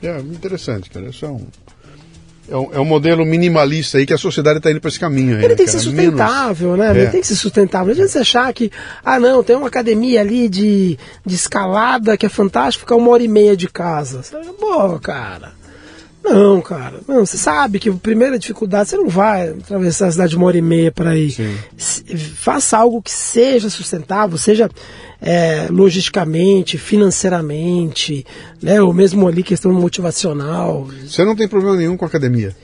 É interessante, cara. Isso é um é um, é um, modelo minimalista aí que a sociedade está indo para esse caminho. Aí, ele né, tem que ser sustentável, Menos... né? É. Ele tem que ser sustentável. Não adianta você achar que, ah, não, tem uma academia ali de, de escalada que é fantástico, ficar uma hora e meia de casa. Pô, cara. Não, cara. Não, você sabe que a primeira dificuldade, você não vai atravessar a cidade uma hora e meia para ir. Sim. Faça algo que seja sustentável, seja é, logisticamente, financeiramente, né, ou mesmo ali questão motivacional. Você não tem problema nenhum com a academia?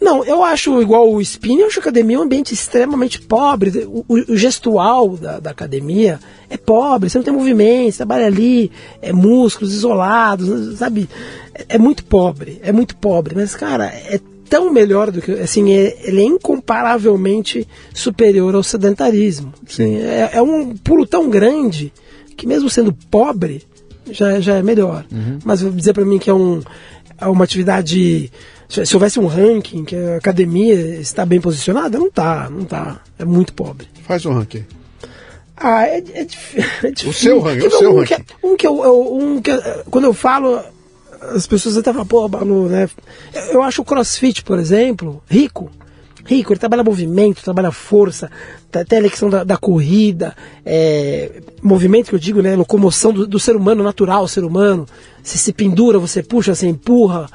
Não, eu acho igual o spinning, eu acho a academia um ambiente extremamente pobre. O, o, gestual da, da, academia é pobre, você não tem movimento, você trabalha ali, é músculos isolados, sabe? É, é muito pobre, é muito pobre. Mas, cara, é tão melhor do que. Assim, é, ele é incomparavelmente superior ao sedentarismo. Sim. É, é, um pulo tão grande que, mesmo sendo pobre, já, já é melhor. Uhum. Mas dizer para mim que é, um, é uma atividade. Se, se houvesse um ranking, que a academia está bem posicionada, não está, não tá. É muito pobre. Faz um ranking. Ah, é, é, *laughs* é difícil. O seu ranking, o seu um ranking. Que, um que eu, um que, quando eu falo, as pessoas até falam, pô, Balu, né? Eu acho o crossfit, por exemplo, rico. Rico, ele trabalha movimento, trabalha força, até a eleição da, da corrida, é, movimento que eu digo, né? Locomoção do, do ser humano, natural, ser humano. Você se pendura, você puxa, você empurra,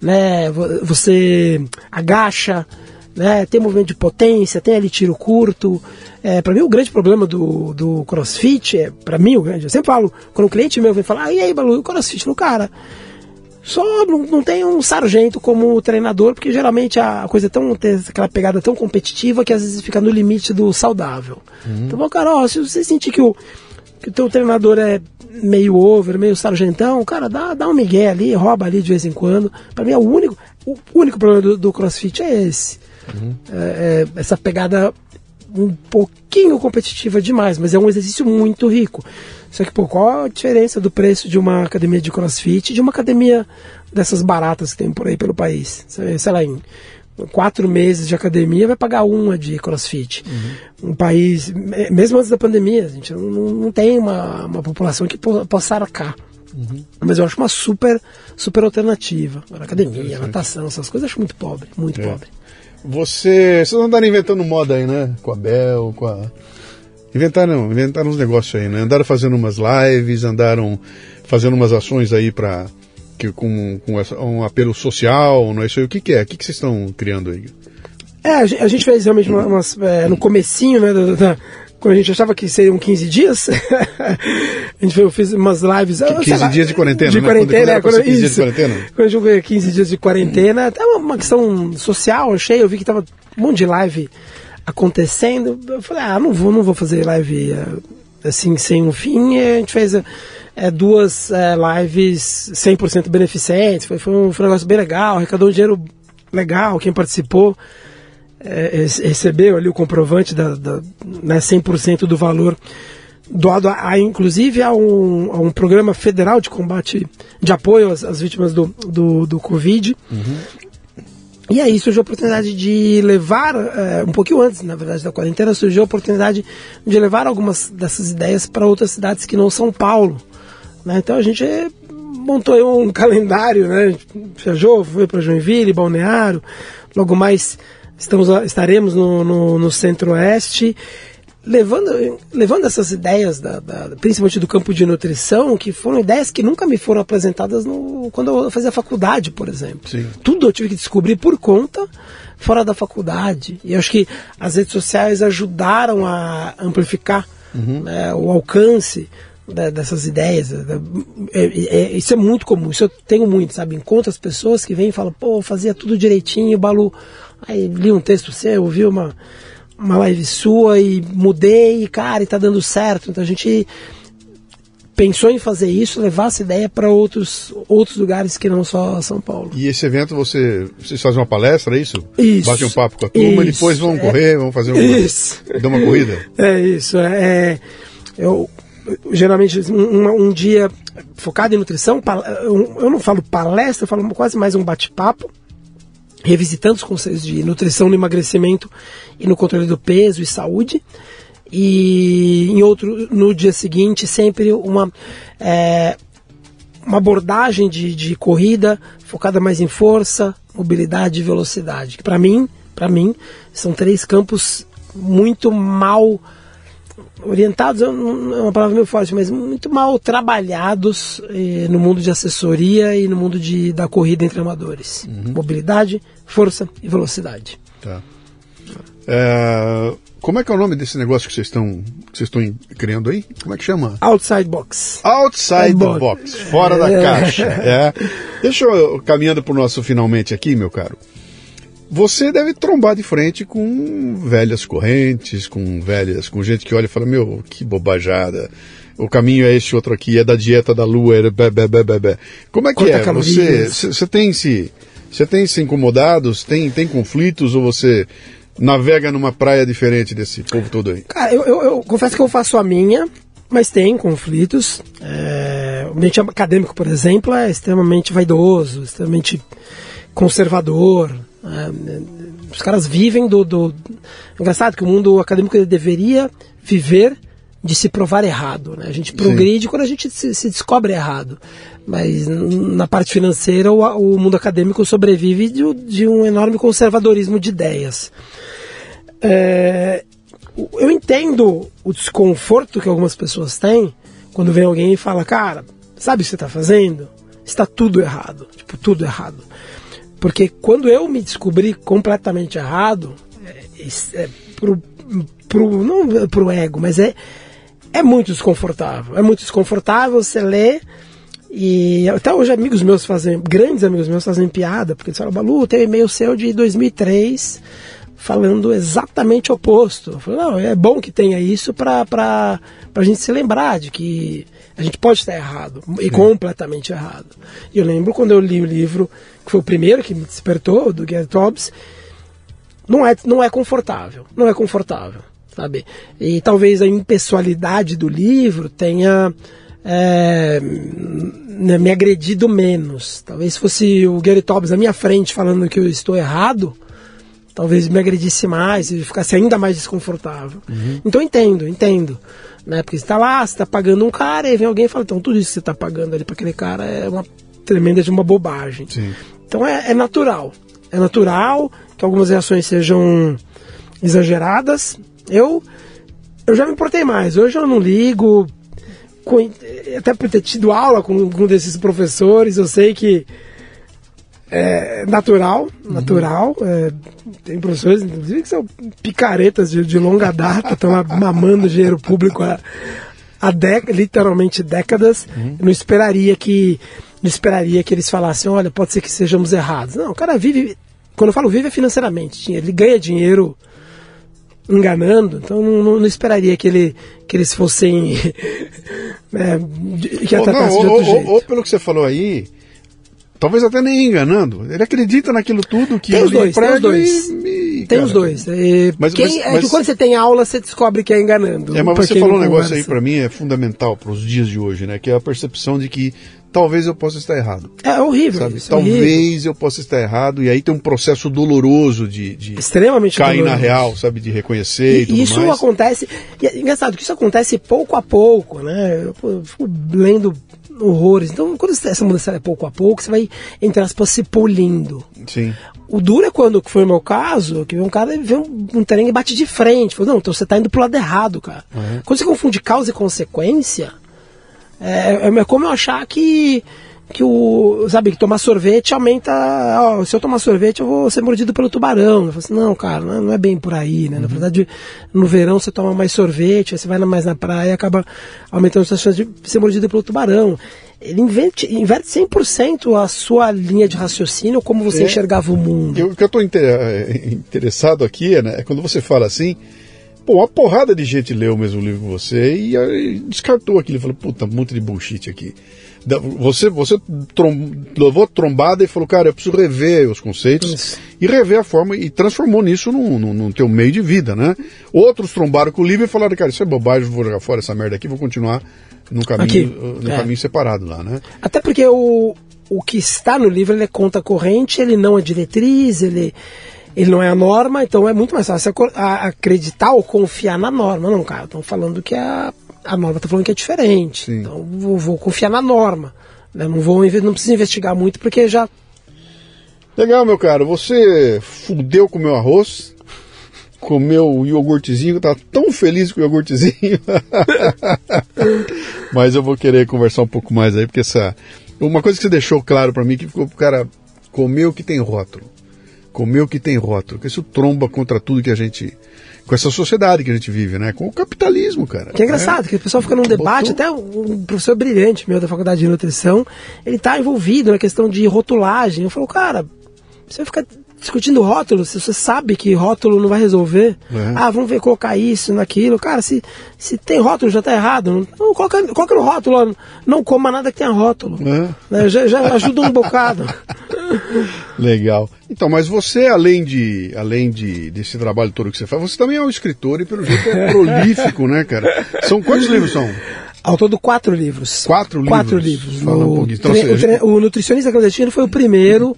né? Você agacha, né? Tem movimento de potência, tem ali tiro curto. É, para mim, o grande problema do, do crossfit, é, para mim, o grande, eu sempre falo, quando o cliente meu vem falar, ah, e aí, Balu, o crossfit? No cara, só não, não, tem um sargento como treinador, porque geralmente a coisa é tão, tem aquela pegada tão competitiva que às vezes fica no limite do saudável. Uhum. Então, cara, ó, se você sentir que o, que o teu treinador é meio over, meio sargentão, cara, dá, dá um migué ali, rouba ali de vez em quando. Para mim é o único, o único problema do, do crossfit é esse. Uhum. É, é, essa pegada um pouquinho competitiva demais, mas é um exercício muito rico. Só que, pô, qual a diferença do preço de uma academia de crossfit e de uma academia dessas baratas que tem por aí pelo país? Sei lá, em quatro meses de academia vai pagar uma de crossfit. Uhum. Um país, mesmo antes da pandemia, a gente não, não tem uma, uma população que possa arcar. Uhum. Mas eu acho uma super, super alternativa. Academia, natação, essas coisas eu acho muito pobre, muito é. pobre. Você. Vocês não andaram inventando moda aí, né? Com a Bel, com a. Inventaram, inventaram uns negócios aí, né? Andaram fazendo umas lives, andaram fazendo umas ações aí para que, com, com essa, um apelo social, não é isso aí? O que, que é? O que, que vocês estão criando aí? É, a gente fez realmente umas, é, no comecinho, né, da, quando a gente achava que seriam 15 dias, *laughs* a gente fez umas lives. 15 lá, dias de quarentena, de né? quarentena, quando, quando, quando, 15 dias de quarentena. Quando a gente veio 15 dias de quarentena, até uma, uma questão social, achei, eu vi que tava um monte de live acontecendo. Eu falei, ah, não vou, não vou fazer live eh, assim sem um fim. E a gente fez é, duas é, lives 100% beneficentes. Foi, foi, um, foi um negócio bem legal, arrecadou um dinheiro legal, quem participou é, recebeu ali o comprovante da, da né, 100% do valor doado, a, a, inclusive a um, a um, programa federal de combate, de apoio às, às vítimas do, do, do Covid. Uhum. E aí surgiu a oportunidade de levar, é, um pouquinho antes, na verdade, da quarentena, surgiu a oportunidade de levar algumas dessas ideias para outras cidades que não São Paulo. Né? Então a gente montou um *laughs* calendário, né? Viajou, foi para Joinville, Balneário, logo mais Estamos, estaremos no, no, no Centro-Oeste, levando, levando essas ideias, da, da, principalmente do campo de nutrição, que foram ideias que nunca me foram apresentadas no, quando eu fazia faculdade, por exemplo. Sim. Tudo eu tive que descobrir por conta, fora da faculdade. E acho que as redes sociais ajudaram a amplificar uhum. né, o alcance dessas ideias. É, é, isso é muito comum, isso eu tenho muito, sabe? Encontro as pessoas que vêm e falam, pô, fazia tudo direitinho, Balu. Aí li um texto seu, ouvi uma, uma live sua e mudei, e cara, e tá dando certo. Então a gente pensou em fazer isso, levar essa ideia para outros, outros lugares que não só São Paulo. E esse evento você vocês fazem uma palestra, é isso? Isso. Bate um papo com a turma, isso, e depois vão é, correr, vão fazer uma, isso. dar uma corrida. É isso. É, é eu geralmente um, um, dia focado em nutrição, eu não falo palestra, eu falo quase mais um bate-papo revisitando os conceitos de nutrição no emagrecimento e no controle do peso e saúde. E em outro, no dia seguinte, sempre uma, é, uma abordagem de, de corrida focada mais em força, mobilidade e velocidade. Que para mim, para mim, são três campos muito mal orientados, é uma palavra meio forte, mas muito mal trabalhados eh, no mundo de assessoria e no mundo de, da corrida entre amadores. Uhum. Mobilidade, força e velocidade. Tá. É, como é que é o nome desse negócio que vocês estão que vocês estão criando aí? Como é que chama? Outside Box. Outside box. box, fora é. da caixa. É. *laughs* Deixa eu caminhando para o nosso finalmente aqui, meu caro você deve trombar de frente com velhas correntes, com velhas, com gente que olha e fala, meu, que bobajada. O caminho é esse outro aqui, é da dieta da lua, é bé, bé, bé, bé. Como é que Quanta é? Você, você tem se você tem se incomodado, tem tem conflitos ou você navega numa praia diferente desse povo todo aí? Cara, eu, eu, eu confesso que eu faço a minha, mas tem conflitos. É, o ambiente acadêmico, por exemplo, é extremamente vaidoso, extremamente conservador. É, os caras vivem do, do. Engraçado que o mundo acadêmico deveria viver de se provar errado. Né? A gente progride Sim. quando a gente se, se, descobre errado. Mas na parte financeira, o, o mundo acadêmico sobrevive de, de, um enorme conservadorismo de ideias. É, eu entendo o desconforto que algumas pessoas têm quando vem alguém e fala: Cara, sabe o que você está fazendo? Está tudo errado. Tipo, tudo errado. Porque quando eu me descobri completamente errado, é, é pro, pro, não pro ego, mas é, é muito desconfortável. É muito desconfortável você ler e até hoje amigos meus fazem, grandes amigos meus fazem piada, porque eles falam, Balu, tem um e-mail seu de 2003 falando exatamente o oposto. Eu falo, não, é bom que tenha isso para a gente se lembrar de que a gente pode estar errado, e completamente errado. E eu lembro quando eu li o livro, que foi o primeiro que me despertou, do Gary Tobbs, não é, não é confortável, não é confortável, sabe? E talvez a impessoalidade do livro tenha é, me agredido menos. Talvez fosse o Gary Tobbs na minha frente falando que eu estou errado, talvez me agredisse mais e ficasse ainda mais desconfortável. Uhum. Então entendo, entendo. Né? Porque você está lá, você está pagando um cara, e vem alguém e fala, então tudo isso que você está pagando ali para aquele cara é uma tremenda de uma bobagem. Sim. Então é, é, natural. É natural que algumas reações sejam exageradas. Eu, eu já me importei mais. Hoje eu não ligo. até por ter tido aula com um desses professores, eu sei que é natural, natural. Uhum. É, tem professores, inclusive, que são picaretas de, de longa data, estão mamando dinheiro público há, há literalmente décadas. Uhum. não esperaria que não esperaria que eles falassem, olha, pode ser que sejamos errados. Não, o cara vive, quando eu falo vive é financeiramente, ele ganha dinheiro enganando, então não, não, esperaria que, ele, que eles fossem *laughs* né, que ou, não, ou, ou, ou, pelo que você falou aí, talvez até nem enganando. Ele acredita naquilo tudo que tem os dois, tem os dois. E, tem cara, os dois. E mas, quem, mas, é mas, quando você tem aula, você descobre que é enganando. É, mas você falou um negócio aí para mim é fundamental para os dias de hoje, né? Que é a percepção de que talvez eu possa estar errado. É horrível. Isso, é talvez horrível. eu possa estar errado, e aí tem um processo doloroso de, de extremamente cair doloroso. na real, sabe, de reconhecer e, e tudo isso mais. acontece, e é engraçado que isso acontece pouco a pouco, né? Eu, eu fico lendo horrores. Então, quando essa mudança é pouco a pouco, você vai, entre aspas, se polindo. Sim. O duro é quando, que foi o meu caso, que um cara vê um, um trem e bate de frente. Falou, não, então você está indo pro lado errado, cara. Uhum. Quando você confunde causa e consequência, é, é, é como eu achar que que o, sabe, que tomar sorvete aumenta, ó, se eu tomar sorvete eu vou ser mordido pelo tubarão. Eu falo assim, não, cara, não é, é bem por aí, né? Uhum. Na verdade, no verão você toma mais sorvete, aí você vai mais na praia e acaba aumentando suas chances de ser mordido pelo tubarão. Ele inverte, inverte 100% a sua linha de raciocínio, como você é, enxergava o mundo. Eu, o que eu estou inter, interessado aqui né, é quando você fala assim, Pô, uma porrada de gente leu o mesmo livro que você e, e descartou aquilo. Falou, puta, um monte de bullshit aqui. Você, você trom, levou trombada e falou, cara, eu preciso rever os conceitos Isso. e rever a forma e transformou nisso no, no, no, teu meio de vida, né? Outros trombaram com o livro e falaram, cara, isso é bobagem, vou jogar fora essa merda aqui, vou continuar no caminho, uh, no é. caminho separado lá, né? Até porque o, o que está no livro ele é conta corrente, ele não é diretriz, ele ele não é a norma, então é muito mais fácil acreditar ou confiar na norma. Não, cara, estão falando que a, a norma está falando que é diferente. Sim. Então vou, vou, confiar na norma. Né? Não, vou, não preciso investigar muito porque já. Legal, meu caro. Você fudeu com o meu arroz, comeu o iogurtezinho, tá tão feliz com o iogurtezinho. *laughs* Mas eu vou querer conversar um pouco mais aí, porque essa. Uma coisa que você deixou claro para mim que ficou cara comer o que tem rótulo comer o que tem rótulo, que isso tromba contra tudo que a gente com essa sociedade que a gente vive, né? Com o capitalismo, cara. Que é engraçado, é. que o pessoal fica num debate, Botou... até um professor brilhante meu da faculdade de nutrição, ele está envolvido na questão de rotulagem. Eu falo, cara, você fica discutindo rótulo, se você sabe que rótulo não vai resolver, é. ah, vamos ver colocar isso, naquilo, cara, se, se tem rótulo já está errado, não, coloca, coloca no rótulo, não coma nada que tenha rótulo, é. né, já, já ajuda um bocado. *laughs* Legal. Então, mas você, além de além de desse trabalho todo que você faz, você também é um escritor e pelo jeito é *laughs* prolífico, né, cara? São quantos livros são? Ao todo, quatro livros. Quatro livros? Quatro livros. Fala um pouquinho. Então, o, o, Nutricionista Clandestino foi o primeiro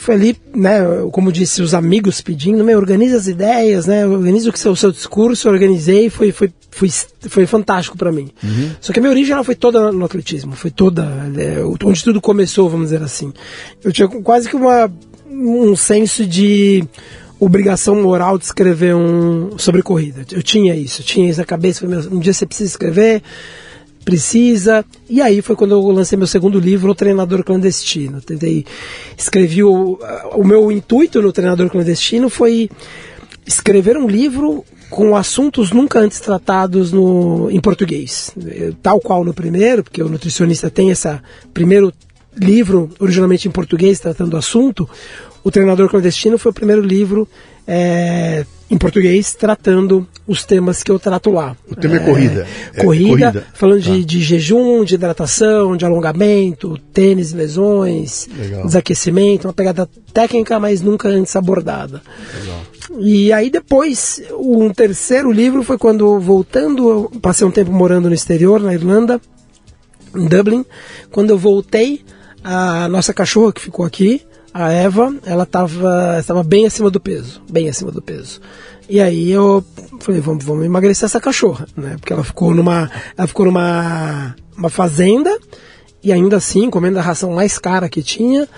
foi ali, né, como disse, os amigos pedindo, meu, organiza as ideias, né, organiza o que seu, o seu discurso, organizei, foi, foi, foi, foi fantástico para mim. Uhum. Só que a minha origem ela foi toda no atletismo, foi toda, é, onde tudo começou, vamos dizer assim. Eu tinha quase que uma, um senso de obrigação moral de escrever um sobre corrida. Eu tinha isso, eu tinha isso na cabeça, um dia você precisa escrever, precisa. E aí foi quando eu lancei meu segundo livro, O Treinador Clandestino. Tentei, escrevi o, o meu intuito no Treinador Clandestino foi escrever um livro com assuntos nunca antes tratados no, em português. Tal qual no primeiro, porque o nutricionista tem esse primeiro livro originalmente em português tratando do assunto. O Treinador Clandestino foi o primeiro livro é, em português, tratando os temas que eu trato lá. O tema é, é corrida. É, corrida, corrida, falando tá. de, de, jejum, de hidratação, de alongamento, tênis, lesões, Legal. desaquecimento, uma pegada técnica, mas nunca antes abordada. Legal. E aí depois, um terceiro livro foi quando, voltando, passei um tempo morando no exterior, na Irlanda, em Dublin, quando eu voltei, a nossa cachorra que ficou aqui, a Eva, ela estava estava bem acima do peso, bem acima do peso. E aí eu falei, vamos, vamos emagrecer essa cachorra, né? Porque ela ficou numa, ela ficou numa uma fazenda e ainda assim comendo a ração mais cara que tinha,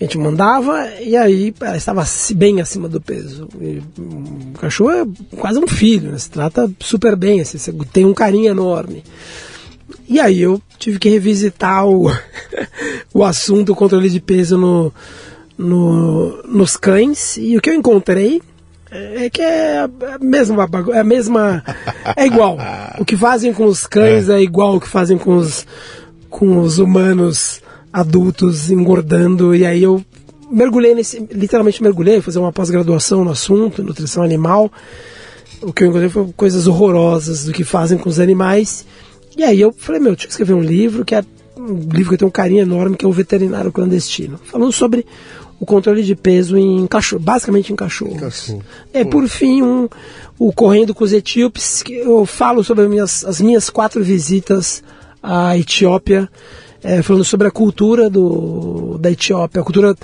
a gente mandava e aí ela estava bem acima do peso. E, o cachorro é quase um filho, né? se trata super bem, assim, você tem um carinho enorme. E aí eu tive que revisitar o, *laughs* o assunto controle de peso no, no, nos cães. E o que eu encontrei é que é a mesma é a mesma é igual. O que fazem com os cães é, é igual o que fazem com os com os humanos adultos engordando e aí eu mergulhei nesse literalmente mergulhei, fazer uma pós-graduação no assunto, nutrição animal. O que eu encontrei foi coisas horrorosas do que fazem com os animais. E aí eu falei, meu, eu tinha que escrever um livro que é um livro que tem um carinho enorme, que é o Veterinário Clandestino, falando sobre o controle de peso em cachorro, basicamente em. Cachorro. É, por fim, um, o Correndo com os Etíopes, que eu falo sobre as minhas, as minhas quatro visitas à Etiópia, é, falando sobre a cultura do, da Etiópia, a cultura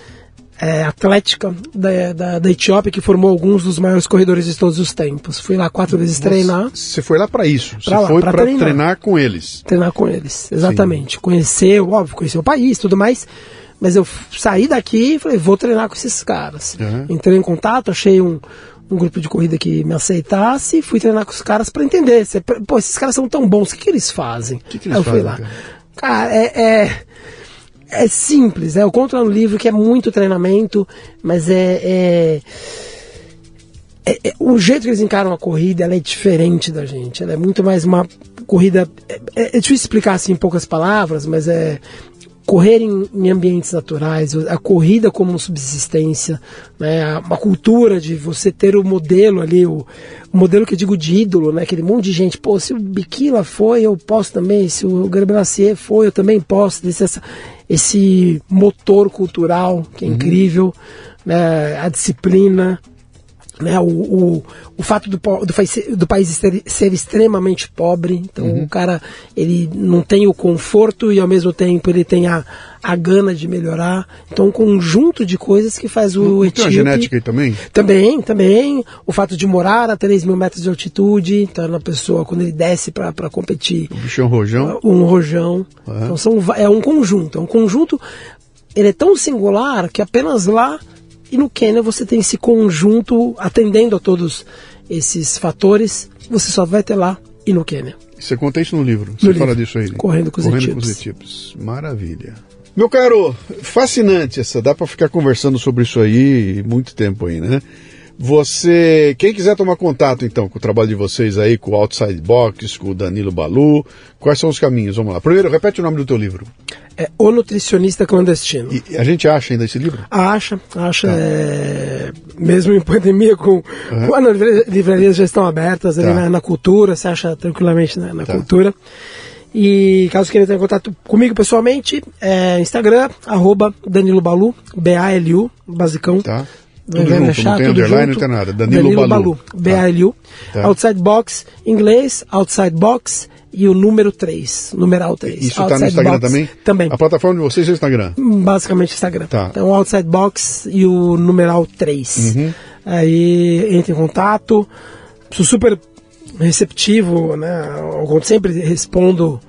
é, atlética da, da, da, Etiópia, que formou alguns dos maiores corredores de todos os tempos. Fui lá quatro vezes Nossa, treinar. Você foi lá para isso? Você foi para treinar. treinar. com eles? Treinar com eles, exatamente. Sim. Conhecer, óbvio, conhecer o país tudo mais. Mas eu saí daqui e falei, vou treinar com esses caras. Uhum. Entrei em contato, achei um, um grupo de corrida que me aceitasse e fui treinar com os caras para entender. Se, pô, esses caras são tão bons, o que, que eles fazem? O que, que eles Aí eu fazem, fui lá. Cara, cara é, é, é, simples, é, eu conto no livro que é muito treinamento, mas é, é é, é, o jeito que eles encaram a corrida ela é diferente da gente. Ela é muito mais uma corrida. É, é, é difícil explicar assim em poucas palavras, mas é correr em, em, ambientes naturais, a corrida como subsistência, né, uma cultura de você ter o modelo ali, o, o, modelo que eu digo de ídolo, né, aquele monte de gente, pô, se o Biquila foi, eu posso também, se o Grebenacier foi, eu também posso, esse, essa, esse motor cultural que é uhum. incrível, né, a disciplina, né, o, o, o fato do, do, do país ser, ser, extremamente pobre, então uhum. o cara ele não tem o conforto e ao mesmo tempo ele tem a, a gana de melhorar. Então um conjunto de coisas que faz o não, Etíope... Tem a genética aí também? Também, também. O fato de morar a 3 mil metros de altitude, então na pessoa quando ele desce para competir. O bicho é um rojão? Um rojão. Uhum. Então são, é um conjunto, é um conjunto, ele é tão singular que apenas lá e no Quênia você tem esse conjunto atendendo a todos esses fatores, você só vai ter lá e no Quênia. Você conta isso no livro? Você fala disso aí? Correndo com os Correndo etíopes. Maravilha. Meu caro, fascinante essa, dá para ficar conversando sobre isso aí muito tempo aí, né? Você, quem quiser tomar contato então com o trabalho de vocês aí, com o Outside Box, com o Danilo Balu, quais são os caminhos? Vamos lá. Primeiro, repete o nome do teu livro. É O Nutricionista Clandestino. E a gente acha ainda esse livro? Acha, acha. Tá. É, mesmo em pandemia, com. Uhum. com livrarias já estão abertas ali tá. na, na, cultura, você acha tranquilamente na, na tá. cultura. E caso queira entrar em contato comigo pessoalmente, é Instagram, arroba Danilo Balu, B-A-L-U, basicão. Tá. Tudo junto, achar, não tem underline, junto. não tem nada. Danilo, Danilo Balu. Balu B-A-L-U. Tá. Outside Box, inglês, Outside Box e o número 3, numeral 3. Isso está no Instagram Box, também? Também. A plataforma de vocês é o Instagram? Basicamente Instagram. Tá. Então, Outside Box e o numeral 3. Uhum. Aí entra em contato. Sou super receptivo, né? Eu sempre respondo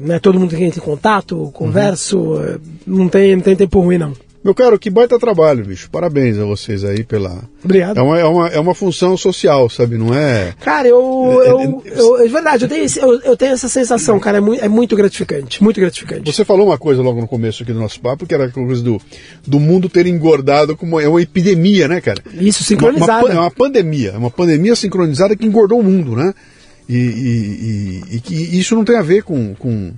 né, todo mundo que entra em contato, converso, uhum. não, tem, não tem tempo ruim não. Meu caro, que baita trabalho, bicho. Parabéns a vocês aí pela. Obrigado. É uma, é uma, é uma função social, sabe? Não é. Cara, eu. É, eu, é, eu, é verdade, eu tenho, esse, eu, eu, tenho essa sensação, cara. É muito, é muito gratificante. Muito gratificante. Você falou uma coisa logo no começo aqui do nosso papo, que era a coisa do, do mundo ter engordado como. É uma epidemia, né, cara? Isso, sincronizada. Uma, uma, é uma pandemia. É uma pandemia sincronizada que engordou o mundo, né? E, e, e, e que isso não tem a ver com, com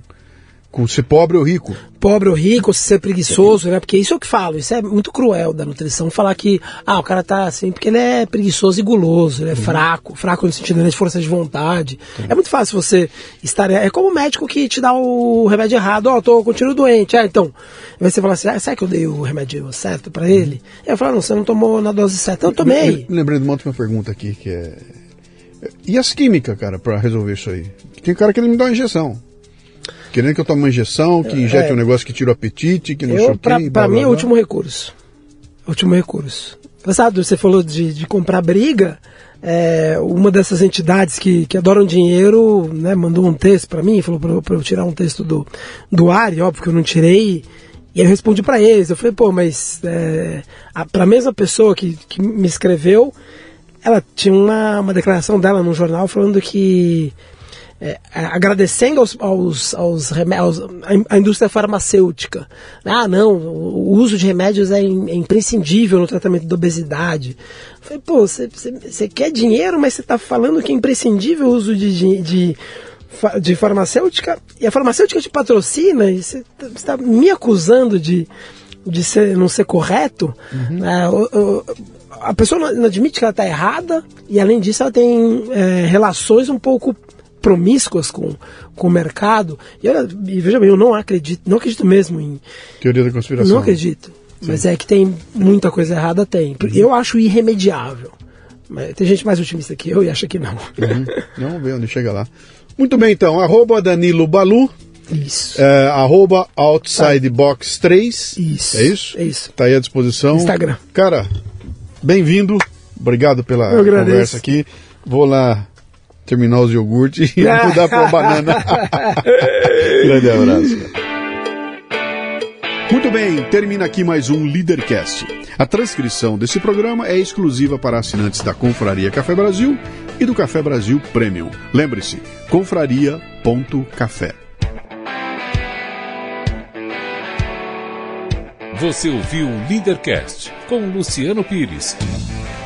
com ser pobre ou rico. Pobre ou rico, ser preguiçoso, né? Porque isso é o que falo, isso é muito cruel da nutrição, falar que, ah, o cara tá assim, porque ele é preguiçoso e guloso, ele é uhum. fraco, fraco no sentido de força de vontade. Uhum. É muito fácil você estar, é como o médico que te dá o remédio errado, ó, oh, tô continuo doente, ah, então, aí você fala assim, ah, será que eu dei o remédio certo para ele? Uhum. Eu falo, não, você não tomou na dose certa, eu tomei. lembrei de uma última pergunta aqui, que é, e as químicas, cara, para resolver isso aí? Tem cara que ele me dá uma injeção. Querendo que eu tome uma injeção, que injete é, um negócio que tira o apetite, que não eu, Pra, pra mim é o último recurso. Último recurso. Engraçado, você falou de, de comprar briga. É, uma dessas entidades que, que adoram dinheiro né, mandou um texto para mim, falou para eu tirar um texto do, do ar, e óbvio que eu não tirei. E eu respondi para eles. Eu falei, pô, mas é, para a mesma pessoa que, que me escreveu, ela tinha uma, uma declaração dela no jornal falando que é, agradecendo aos, aos, aos remédios, à indústria farmacêutica. Ah, não, o uso de remédios é, é imprescindível no tratamento da obesidade. falei, pô, você quer dinheiro, mas você está falando que é imprescindível o uso de, de, de de farmacêutica e a farmacêutica te patrocina e você está me acusando de, de ser, não ser correto. Uhum. É, o, o, a pessoa não admite que ela está errada e além disso ela tem é, relações um pouco promíscuas com, com o mercado. E, olha, e veja bem, eu não acredito, não acredito mesmo em. Teoria da conspiração. Não acredito. Sim. Mas é que tem muita coisa errada, tem. Uhum. Eu acho irremediável. Mas tem gente mais otimista que eu e acha que não. Uhum. Vamos ver onde chega lá. Muito bem, então. Arroba Danilo Balu. Isso. É, arroba Outsidebox 3. Isso. É isso? É isso. Tá aí à disposição. Instagram. Cara, bem-vindo. Obrigado pela conversa aqui. Vou lá terminar os iogurtes e *laughs* mudar para banana. *laughs* Grande abraço. Muito bem, termina aqui mais um Leadercast. A transcrição desse programa é exclusiva para assinantes da Confraria Café Brasil e do Café Brasil Premium. Lembre-se, confraria.café. Você ouviu o Leadercast com Luciano Pires.